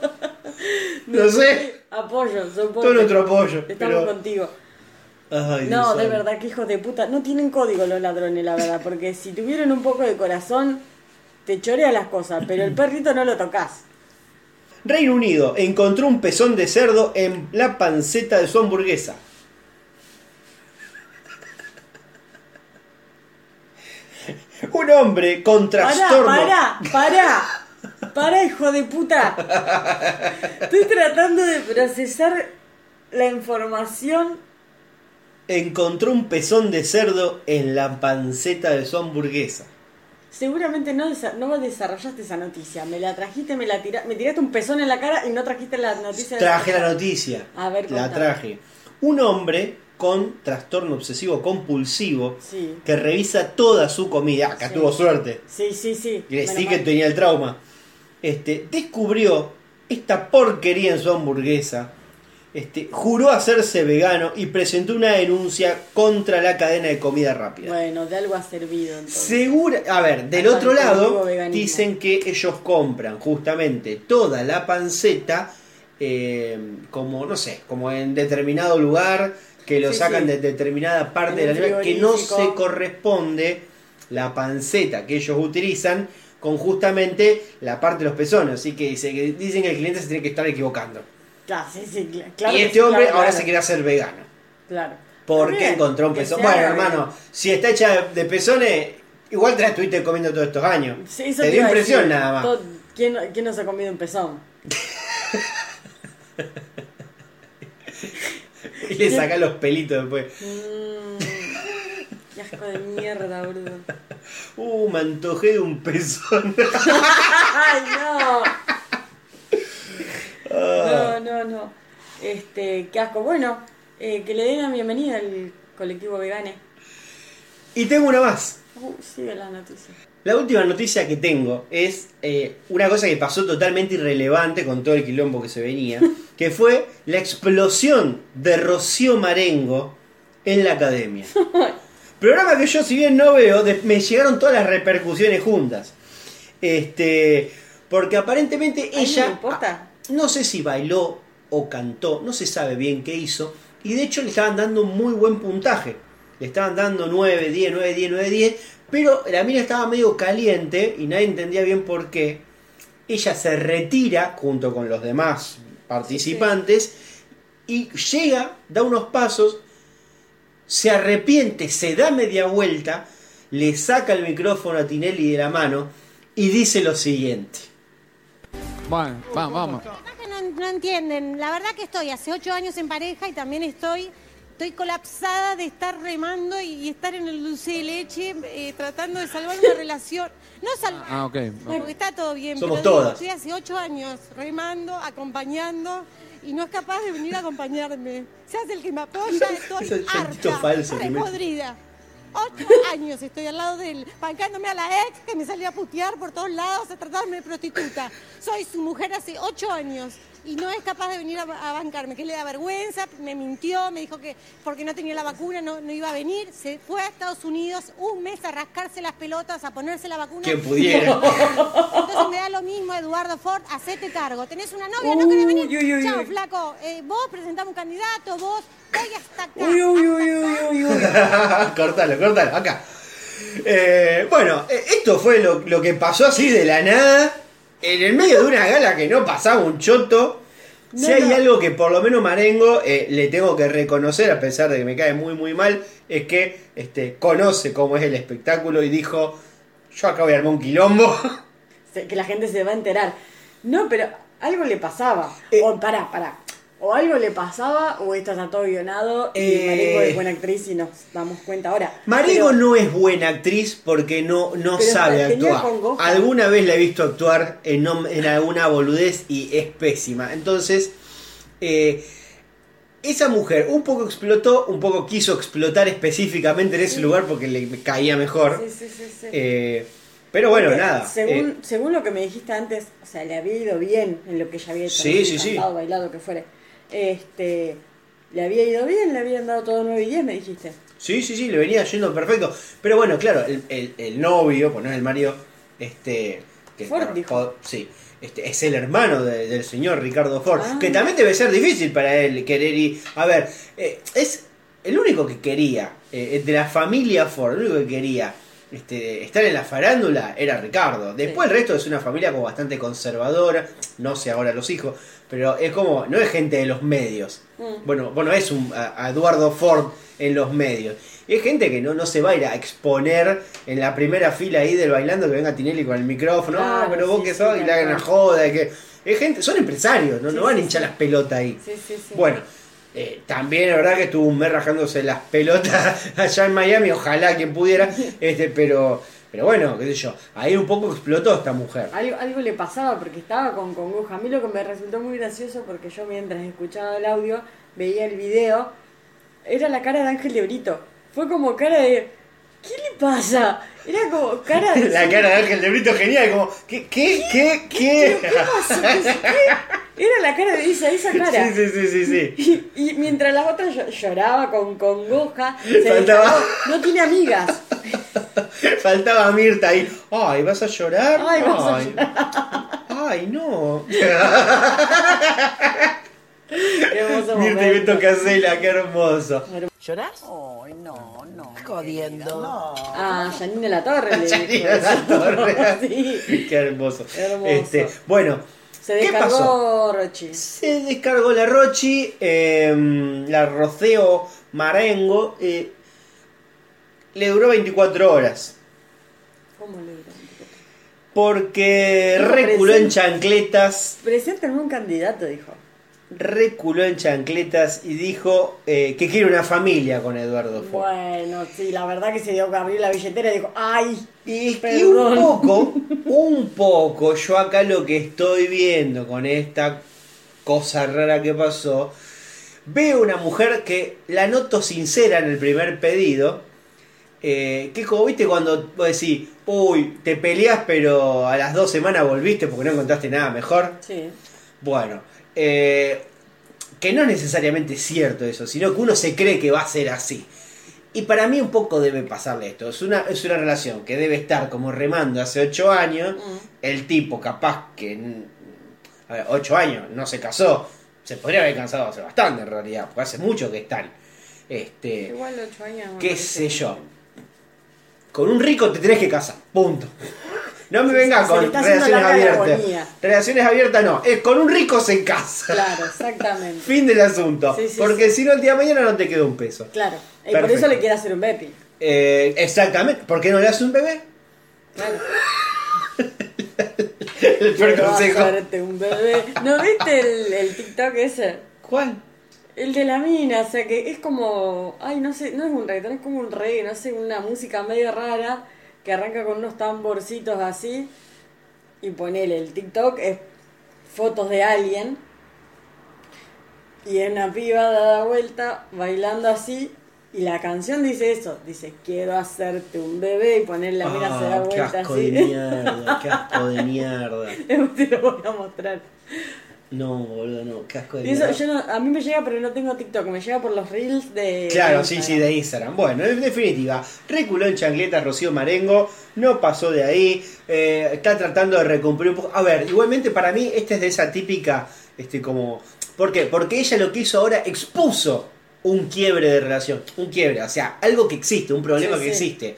no sé, Apoyo, soporte. todo nuestro apoyo. Estamos Pero, contigo. ay, No, de verdad que hijos de puta. No tienen código los ladrones, la verdad. Porque si tuvieran un poco de corazón, te chorea las cosas. Pero el perrito no lo tocas. Reino Unido encontró un pezón de cerdo en la panceta de su hamburguesa. Un hombre con Pará, trastorno. pará, pará. Pará, hijo de puta. Estoy tratando de procesar la información. Encontró un pezón de cerdo en la panceta de su hamburguesa. Seguramente no, no desarrollaste esa noticia. Me la trajiste, me la tira, me tiraste un pezón en la cara y no trajiste la noticia. de- Traje la noticia. A ver, La contame. traje. Un hombre con trastorno obsesivo compulsivo Sí. que revisa toda su comida. Acá Sí. tuvo suerte. Sí, sí, sí. Y sí que tenía el trauma. Este, descubrió esta porquería en su hamburguesa. Este, juró hacerse vegano y presentó una denuncia contra la cadena de comida rápida. Bueno, de algo ha servido entonces. Segura, a ver, del otro lado dicen que ellos compran justamente toda la panceta eh, como, no sé, como en determinado lugar, que lo Sí, sacan sí. de determinada parte En de la animal, que no se corresponde la panceta que ellos utilizan con justamente la parte de los pezones. Así que dice que dicen que el cliente se tiene que estar equivocando. Claro, sí, sí, cl- claro y este hombre claro, ahora claro, se quiere hacer vegano. Claro. Porque bien, encontró un pezón. Bueno, hermano, bien. si está hecha de pezones, igual te la estuviste comiendo todos estos años. Sí, eso te dio impresión decir. nada más. Todo- ¿Quién, ¿Quién no se ha comido un pezón? Y le saca los pelitos después. Qué asco de mierda, boludo. Uh, me antojé de un pezón. ¡Ay, no! Ah. No, no, no. Este, qué asco. Bueno, eh, que le den la bienvenida al colectivo vegane. Y tengo una más. Uh, sigue la noticia. La última noticia que tengo es eh, una cosa que pasó totalmente irrelevante con todo el quilombo que se venía, que fue la explosión de Rocío Marengo en la academia. Programa que yo, si bien no veo, de- me llegaron todas las repercusiones juntas. Este, porque aparentemente ¿A mí ella, me importa? no sé si bailó o cantó, no se sabe bien qué hizo, y de hecho le estaban dando un muy buen puntaje. Le estaban dando 9, 10, 9, 10, 9, 10, pero la mina estaba medio caliente y nadie entendía bien por qué. Ella se retira junto con los demás participantes y llega, da unos pasos, se arrepiente, se da media vuelta, le saca el micrófono a Tinelli de la mano y dice lo siguiente. Bueno, vamos, vamos. La verdad que no, no entienden. La verdad que estoy hace ocho años en pareja y también estoy, estoy colapsada de estar remando y, y estar en el dulce de leche eh, tratando de salvar una relación. No salvar, Ah, ok. porque está todo bien. Somos pero todas. estoy hace ocho años remando, acompañando y no es capaz de venir a acompañarme. Se hace el que me apoya, estoy harta, falso repodrida. Ocho años estoy al lado de él, bancándome a la ex que me salía a putear por todos lados, a tratarme de prostituta. Soy su mujer hace ocho años y no es capaz de venir a, a bancarme, que le da vergüenza, me mintió, me dijo que porque no tenía la vacuna no, no iba a venir, se fue a Estados Unidos un mes a rascarse las pelotas, a ponerse la vacuna. Quien pudiera. Entonces me da lo mismo, Eduardo Ford, hacete cargo. ¿Tenés una novia? ¿No querés venir? Uy, Chao, uy. flaco. Eh, vos presentame un candidato, vos, voy hasta acá. Uy, uy, uy, uy, uy. cortalo, cortalo, acá. Eh, bueno, eh, esto fue lo, lo que pasó así de la nada, en el medio de una gala que no pasaba un choto. si hay no. algo que por lo menos Marengo eh, le tengo que reconocer, a pesar de que me cae muy muy mal, es que este, conoce cómo es el espectáculo y dijo, yo acá voy a armar un quilombo. Que la gente se va a enterar. No, pero algo le pasaba. Eh. o pará, pará. O algo le pasaba, o esto está todo guionado y Eh. Marengo es buena actriz y nos damos cuenta ahora. Pero- no es buena actriz porque no, no Pero sabe actuar. Alguna vez la he visto actuar en, en alguna boludez y es pésima. Entonces, eh, esa mujer un poco explotó, un poco quiso explotar específicamente en ese lugar porque le caía mejor. Sí, sí, sí, sí. Eh, pero bueno, Porque nada. Según, eh, según lo que me dijiste antes, o sea, le había ido bien en lo que ella había hecho. Sí, sí, sí. bailado, que fuere. Este, le había ido bien, le habían dado todo 9 y 10, me dijiste. Sí, sí, sí, le venía yendo perfecto. Pero bueno, claro, el, el- el novio, pues no es el marido, este. Que, Ford dijo. sí, este, es el hermano de- del señor Ricardo Ford. Ah. Que también debe ser difícil para él querer ir. A ver, eh, es el único que quería, eh, de la familia Ford, el único que quería. Este, estar en la farándula era Ricardo. Después el resto es una familia como bastante conservadora. No sé ahora los hijos. Pero es como, no es gente de los medios. Mm. Bueno, bueno, es un a, a Eduardo Ford en los medios. Y es gente que no, no se va a ir a exponer en la primera fila ahí del bailando que venga Tinelli con el micrófono. "Ah, pero vos que sí, sos, y le hagan cual. joda. Que... Es gente, son empresarios, no, Sí, no van a hinchar las pelotas ahí. Sí, sí, sí. Bueno, eh, también la verdad que estuvo un mes rajándose las pelotas allá en Miami, ojalá quien pudiera, este, pero, pero bueno, qué sé yo, ahí un poco explotó esta mujer. Algo, algo le pasaba porque estaba con congoja. A mí lo que me resultó muy gracioso porque yo mientras escuchaba el audio, veía el video, era la cara de Ángel de. Fue como cara de... ¿Qué le pasa? Era como cara de... La cara de Ángel de Brito genial, como, ¿qué, qué, qué, qué? ¿Qué pasó? ¿Qué- qué? Era la cara de esa, esa cara. Sí, sí, sí, sí, sí. Y, y mientras la otra llo- lloraba con congoja, se Faltaba- descargó. no tiene amigas. Faltaba Mirta ahí. Ay, ¿vas a llorar? Ay, vas a Ay, no. Qué hermoso Mirta y momento. Beto Casela, qué hermoso. ¿Llorás? Ay, no, no. Jodiendo. No. Ah, Janine La Torre dijo La. Torre. Sí. Qué hermoso. Hermoso. Este, bueno, Se ¿qué pasó? descargó Rochi. Se descargó la Rochi, eh, la Roceo Marengo. eh, le duró 24 horas. ¿Cómo le dirán? Porque reculó en chancletas. Preséntenme un candidato, dijo. Reculó en chancletas y dijo eh, que quiere una familia con Eduardo Ford. Bueno, sí, la verdad que se dio que abrir la billetera y dijo, ¡ay! Y, un poco, un poco, yo acá lo que estoy viendo con esta cosa rara que pasó, veo una mujer que la noto sincera en el primer pedido, Eh, que como, viste, cuando vos decís, uy, te peleas, pero a las dos semanas volviste porque no encontraste nada mejor. Sí. Bueno, eh, que no es necesariamente cierto eso, sino que uno se cree que va a ser así. Y para mí un poco debe pasarle esto. Es una, es una relación que debe estar como remando hace ocho años. Mm. El tipo capaz que... A ver, ocho años, no se casó. Se podría haber cansado hace bastante en realidad, porque hace mucho que están. Este, Igual ocho años. me qué sé yo. Con un rico te tenés que casar, punto. No me le con relaciones abiertas. Relaciones abiertas no, es con un rico se casa. Claro, exactamente. Fin del asunto. Sí, sí, Porque si no, el día de mañana no te queda un peso. Claro. Y por Perfecto. eso le quiere hacer un Bepi. Eh, exactamente. ¿Por qué no le hace un bebé? Claro. El peor consejo. un bebé. ¿No viste el, el TikTok ese? ¿Cuál? El de la mina, o sea que es como. Ay, no sé, no es un reggaetón, es como un reggae, no sé, una música medio rara que arranca con unos tamborcitos así. Y ponele, el TikTok es fotos de alguien. Y es una piba dada vuelta, bailando así. Y la canción dice eso: dice, quiero hacerte un bebé. Y poner la mina se da Ah, qué vuelta asco así. de mierda, qué asco de mierda. Te lo voy a mostrar. No, boludo, no, qué asco de eso, mierda. yo no- a mí me llega, pero no tengo TikTok, me llega por los reels de. Claro, sí, sí, de Instagram. Bueno, en definitiva, reculó en chancletas Rocío Marengo, no pasó de ahí, eh, está tratando de recuperar un poco. A ver, igualmente para mí esta es de esa típica, este, como... ¿Por qué? Porque ella lo que hizo ahora expuso un quiebre de relación, un quiebre, o sea, algo que existe, un problema Sí, que sí. existe.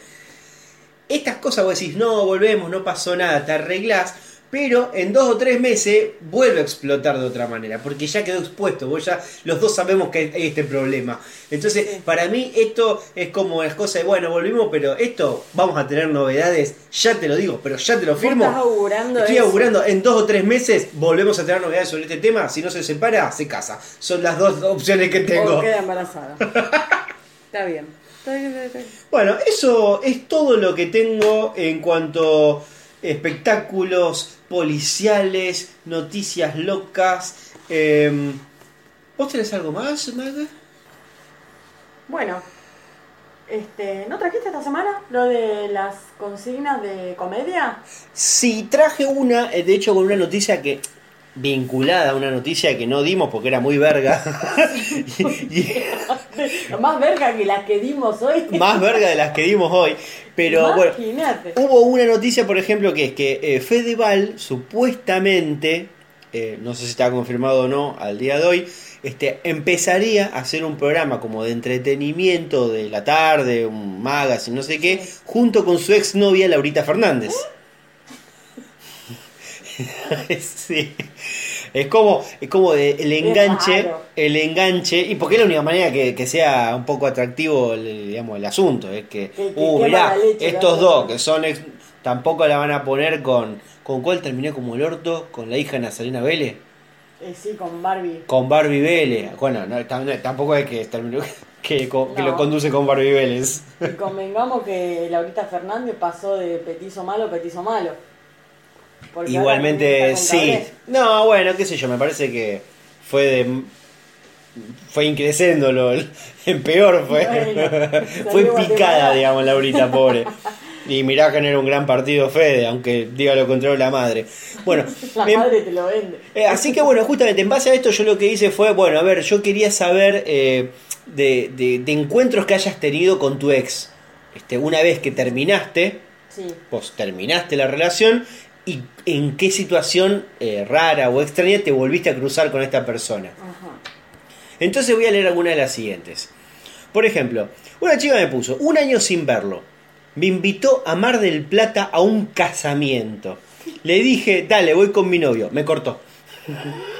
Estas cosas vos decís, no, volvemos, no pasó nada, te arreglás, pero en dos o tres meses vuelve a explotar de otra manera, porque ya quedó expuesto, vos ya, los dos sabemos que hay este problema. Entonces, para mí esto es como las cosas de, bueno, volvimos, pero esto vamos a tener novedades, ya te lo digo, pero ya te lo firmo. estás augurando Estoy eso. augurando, en dos o tres meses volvemos a tener novedades sobre este tema, si no se separa, se casa. Son las dos opciones que tengo. O queda embarazada. Está bien. Está bien, está bien. Bueno, eso es todo lo que tengo en cuanto espectáculos policiales, noticias locas. Eh, ¿Vos tenés algo más, Maga? Bueno, este, ¿no trajiste esta semana lo de las consignas de comedia? Sí, traje una, eh, de hecho con una noticia que vinculada a una noticia que no dimos porque era muy verga. Y- Más verga que las que dimos hoy. más verga de las que dimos hoy. Pero bueno. Hubo una noticia, por ejemplo, que es que eh, Fedeval supuestamente, eh, no sé si está confirmado o no al día de hoy, este, empezaría a hacer un programa como de entretenimiento de la tarde, un magazine, no sé qué, junto con su exnovia Laurita Fernández. sí. Es como, es como el enganche, el enganche, y porque es la única manera que, que sea un poco atractivo el, digamos, el asunto, es que, Que- que uh, mirá, leche, estos dos que son ex, tampoco la van a poner con, ¿con cuál terminé como el orto? Con la hija de Nazarena Vélez, Eh, sí, con Barbie. con Barbie Vélez, bueno, no, tam- tampoco es que terminó, que, co- que lo conduce con Barbie Vélez. Y convengamos que Laurita Fernández pasó de petizo malo a petizo malo. Porque Igualmente, sí. No, bueno, qué sé yo, me parece que fue de. Fue increciendo lo, en peor fue. Bueno, fue picada, digamos, Laurita, pobre. Y mirá que no era un gran partido Fede, aunque diga lo contrario la madre. Bueno, La me- madre te lo vende. eh, así que bueno, justamente en base a esto yo lo que hice fue, bueno, a ver, yo quería saber eh, de, de- de encuentros que hayas tenido con tu ex. Este, una vez que terminaste, Sí. vos terminaste la relación y en qué situación eh, rara o extraña te volviste a cruzar con esta persona. Ajá. Entonces voy a leer algunas de las siguientes. Por ejemplo, una chica me puso, un año sin verlo, me invitó a Mar del Plata a un casamiento. Le dije, dale, voy con mi novio. Me cortó.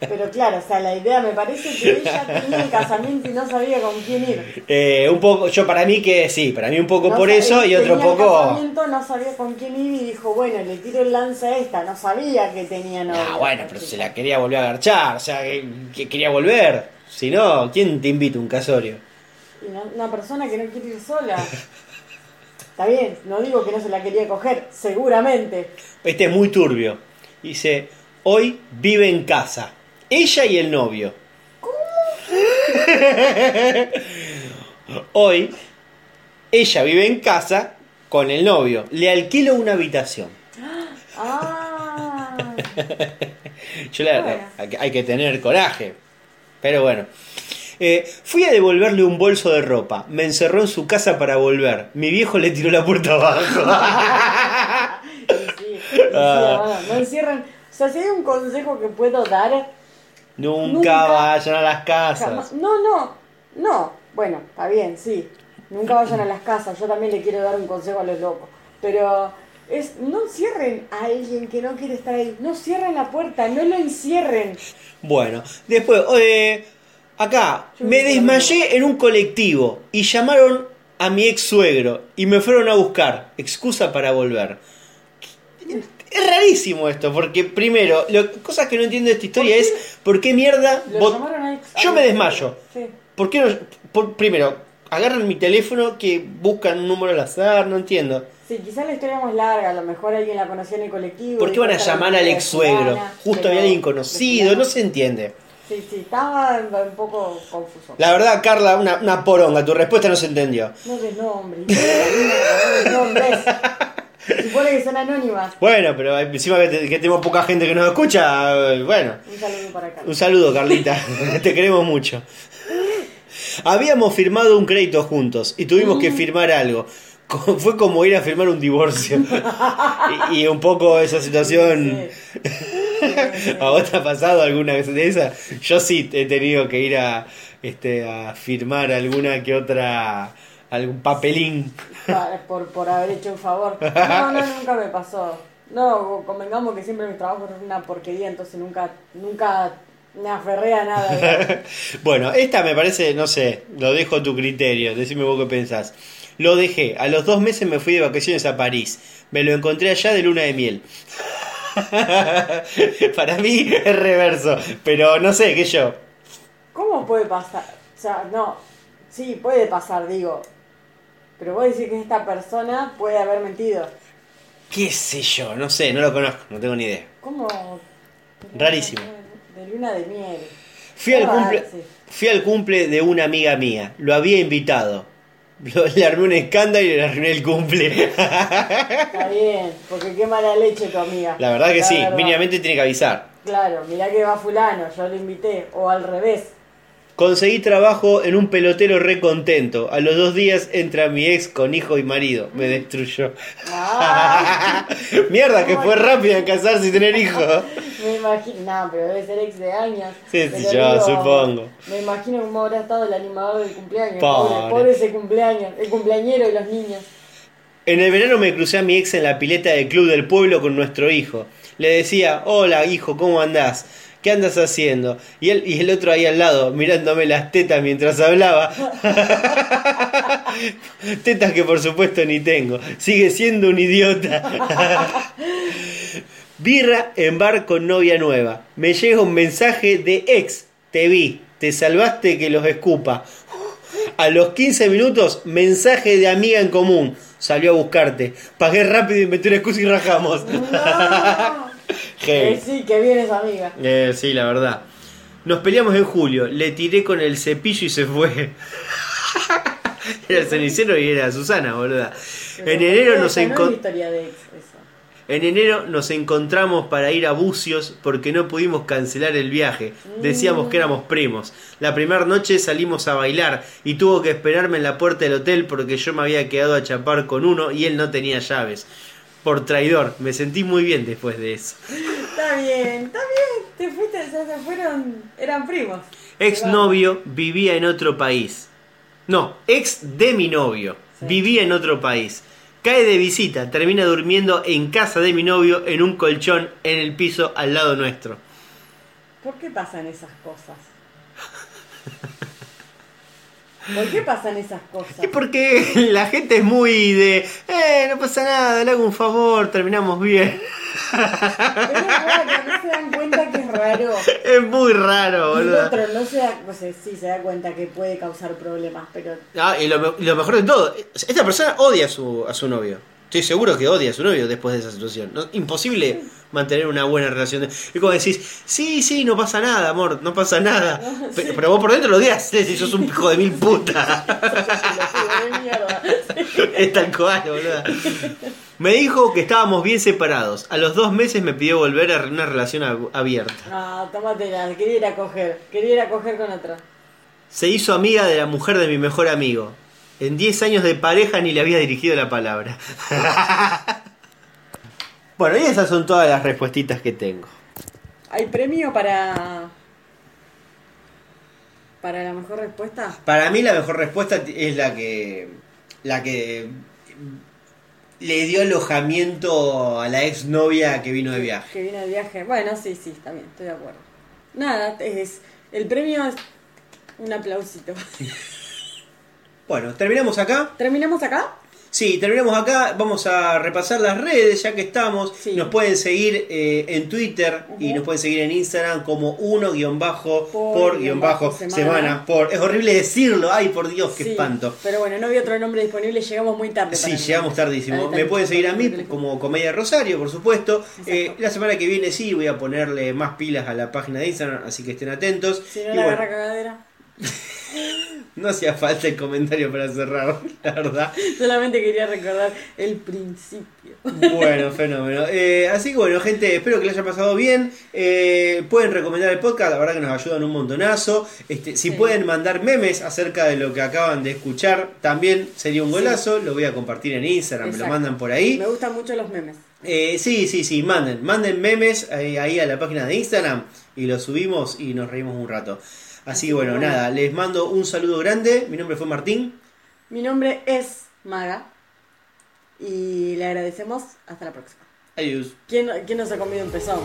Pero claro, o sea, la idea me parece que ella tenía el casamiento y no sabía con quién ir. Eh, un poco, yo para mí que sí, para mí un poco No por sabía- eso y otro tenía el poco... casamiento, no sabía con quién ir y dijo, bueno, le tiro el lance a esta. No sabía que tenía novio. Ah, bueno, pero se la quería volver a agarchar, o sea, que, que quería volver. Si no, ¿quién te invita a un casorio? Y una, una persona que no quiere ir sola. Está bien, no digo que no se la quería coger, seguramente. Este es muy turbio. Dice, hoy vive en casa. Ella y el novio. Hoy Ella vive en casa con el novio. Le alquilo una habitación. Ah, Yo hay, que- tener coraje. Pero bueno. Eh, fui a devolverle un bolso de ropa. Me encerró en su casa para volver. Mi viejo le tiró la puerta abajo. sí, sí, hermano, no encierran. O sea, si hay un consejo que puedo dar, Nunca, Nunca. vayan a las jamás. casas. No, no, no. Bueno, está bien, sí. Nunca vayan a las casas. Yo también le quiero dar un consejo a los locos. Pero es no cierren a alguien que no quiere estar ahí. No cierren la puerta, no lo encierren. Bueno, después, eh, acá, Yo me me desmayé en un colectivo y llamaron a mi ex suegro y me fueron a buscar. Excusa para volver. Es rarísimo esto, porque primero, lo, cosas que no entiendo de esta historia es por qué mierda. Vos- llamaron a yo me desmayo. Sí. ¿Por qué no? por- primero, agarran mi teléfono que buscan un número al azar, no entiendo. Sí, quizás la historia es más larga, a lo mejor alguien la conocía en el colectivo. ¿Por qué van a "Esta es la llamar al de ex suegro? fulana", Justo había alguien de conocido, no se entiende. Sí, sí, estaba un poco confuso. La verdad, Carla, una, una poronga, tu respuesta no se entendió. No des nombres, no des nombres. Supone que son anónimas. Bueno, pero encima que, te- que tenemos poca gente que nos escucha, eh, bueno. Un saludo para acá. Un saludo, Carlita. Te queremos mucho. Habíamos firmado un crédito juntos y tuvimos que firmar algo. Fue como ir a firmar un divorcio. Y, y un poco esa situación. ¿A vos te ha pasado alguna vez de esa? Yo sí he tenido que ir a, este, a firmar alguna que otra. Algún papelín. Pa- por, por haber hecho un favor. No, no, nunca me pasó. No, convengamos que siempre mi trabajo es una porquería, entonces nunca, nunca me aferré a nada. Bueno, esta me parece, no sé, lo dejo a tu criterio, decime vos qué pensás. Lo dejé, a los dos meses me fui de vacaciones a París, me lo encontré allá de luna de miel. Para mí es reverso, pero no sé, qué yo. ¿Cómo puede pasar? O sea, no, sí, puede pasar, digo. Pero vos decís que esta persona puede haber mentido. ¿Qué sé yo? No sé, no lo conozco, no tengo ni idea. ¿Cómo? Rarísimo. De luna de miel. Fui al, cumple, fui al cumple de una amiga mía, lo había invitado. Lo- le armé un escándalo y le arruiné el cumple. Está bien, porque qué mala leche tu amiga. La verdad que sí, verdad. mínimamente tiene que avisar. Claro, mirá que va fulano, yo lo invité. O al revés. Conseguí trabajo en un pelotero re contento. A los dos días entra mi ex con hijo y marido. Me destruyó. Mierda, que fue rápida en casarse y tener hijos. me imagino. No, pero debe ser ex de años. Sí, sí, yo supongo. Me imagino cómo habrá estado el animador del cumpleaños. Pobre. Pobre, pobre ese cumpleaños. El cumpleañero y los niños. En el verano me crucé a mi ex en la pileta del club del pueblo con nuestro hijo. Le decía, hola hijo, ¿cómo andás? ¿Qué andas haciendo? Y él y el otro ahí al lado, mirándome las tetas mientras hablaba. tetas que por supuesto ni tengo. Sigue siendo un idiota. Birra en bar con novia nueva. Me llega un mensaje de ex. Te vi, te salvaste que los escupa. A los 15 minutos, mensaje de amiga en común. Salió a buscarte. Pagué rápido, inventé una excusa y rajamos. Heavy. Eh, sí, que bien esa amiga. Eh, sí, la verdad. Nos peleamos en julio. Le tiré con el cepillo y se fue. era el cenicero y era Susana, boluda. En enero nos no es encontramos. En enero nos encontramos para ir a Bucios porque no pudimos cancelar el viaje. Decíamos que éramos primos. La primera noche salimos a bailar y tuvo que esperarme en la puerta del hotel porque yo me había quedado a chapar con uno y él no tenía llaves. Por traidor, me sentí muy bien después de eso. Está bien, está bien. Te fuiste, o sea, se fueron. Eran primos. Ex novio vivía en otro país. No, ex de mi novio. Sí. Vivía en otro país. Cae de visita, termina durmiendo en casa de mi novio en un colchón en el piso al lado nuestro. ¿Por qué pasan esas cosas? ¿Por qué pasan esas cosas? Y porque la gente es muy de, eh, no pasa nada, le hago un favor, terminamos bien. Pero es raro, no se dan cuenta que es raro. Es muy raro, Y el boludo. otro no se da, o sea, sí se da cuenta que puede causar problemas, pero Ah, y lo, y lo mejor de todo, esta persona odia a su, a su novio. Estoy seguro que odia a su novio después de esa situación. No, imposible mantener una buena relación. Es como decís, sí, sí, no pasa nada, amor, no pasa nada. Pe- Pero, vos por dentro lo odias, si sos un hijo de mil putas. Sí. Es tal cual, boludo. Me dijo que estábamos bien separados. A los dos meses me pidió volver a una relación ab- abierta. Ah, tómatela, quería ir a coger. Quería ir a coger con otra. Se hizo amiga de la mujer de mi mejor amigo. En 10 años de pareja ni le había dirigido la palabra. Bueno, y esas son todas las respuestitas que tengo. ¿Hay premio para. para la mejor respuesta? Para mí la mejor respuesta es la que la que le dio alojamiento a la exnovia que vino de viaje. Que viene de viaje. Bueno, sí, sí, bien, estoy de acuerdo. Nada, es. El premio es. Un aplausito. Bueno, terminamos acá. ¿Terminamos acá? Sí, terminamos acá. Vamos a repasar las redes ya que estamos. Sí. Nos pueden seguir eh, en Twitter y nos pueden seguir en Instagram como uno guion bajo Por por guion guion bajo semana. semana. por. Es horrible decirlo. Ay, por Dios, qué Sí, espanto. Pero bueno, no había otro nombre disponible, llegamos muy tarde. Sí, llegamos tardísimo. Me pueden seguir a mí como Comedia Rosario, por supuesto. Eh, la semana que viene sí voy a ponerle más pilas a la página de Instagram, así que estén atentos. Si no Y la bueno, agarra cagadera. no hacía falta el comentario para cerrar, la verdad. Solamente quería recordar el principio. Bueno, fenómeno. Eh, así que bueno, gente, espero que les haya pasado bien. Eh, pueden recomendar el podcast, la verdad que nos ayudan un montonazo. Este, si Sí. pueden mandar memes acerca de lo que acaban de escuchar, también sería un golazo. Lo voy a compartir en Instagram, me lo mandan por ahí. Me gustan mucho los memes. Eh, sí, sí, sí, manden, manden memes ahí a la página de Instagram y los subimos y nos reímos un rato. Así que bueno, bueno. nada, les mando un saludo grande. Mi nombre fue Martín. Mi nombre es Maga. Y le agradecemos. Hasta la próxima. Adiós. ¿Quién, quién nos ha comido un pezón?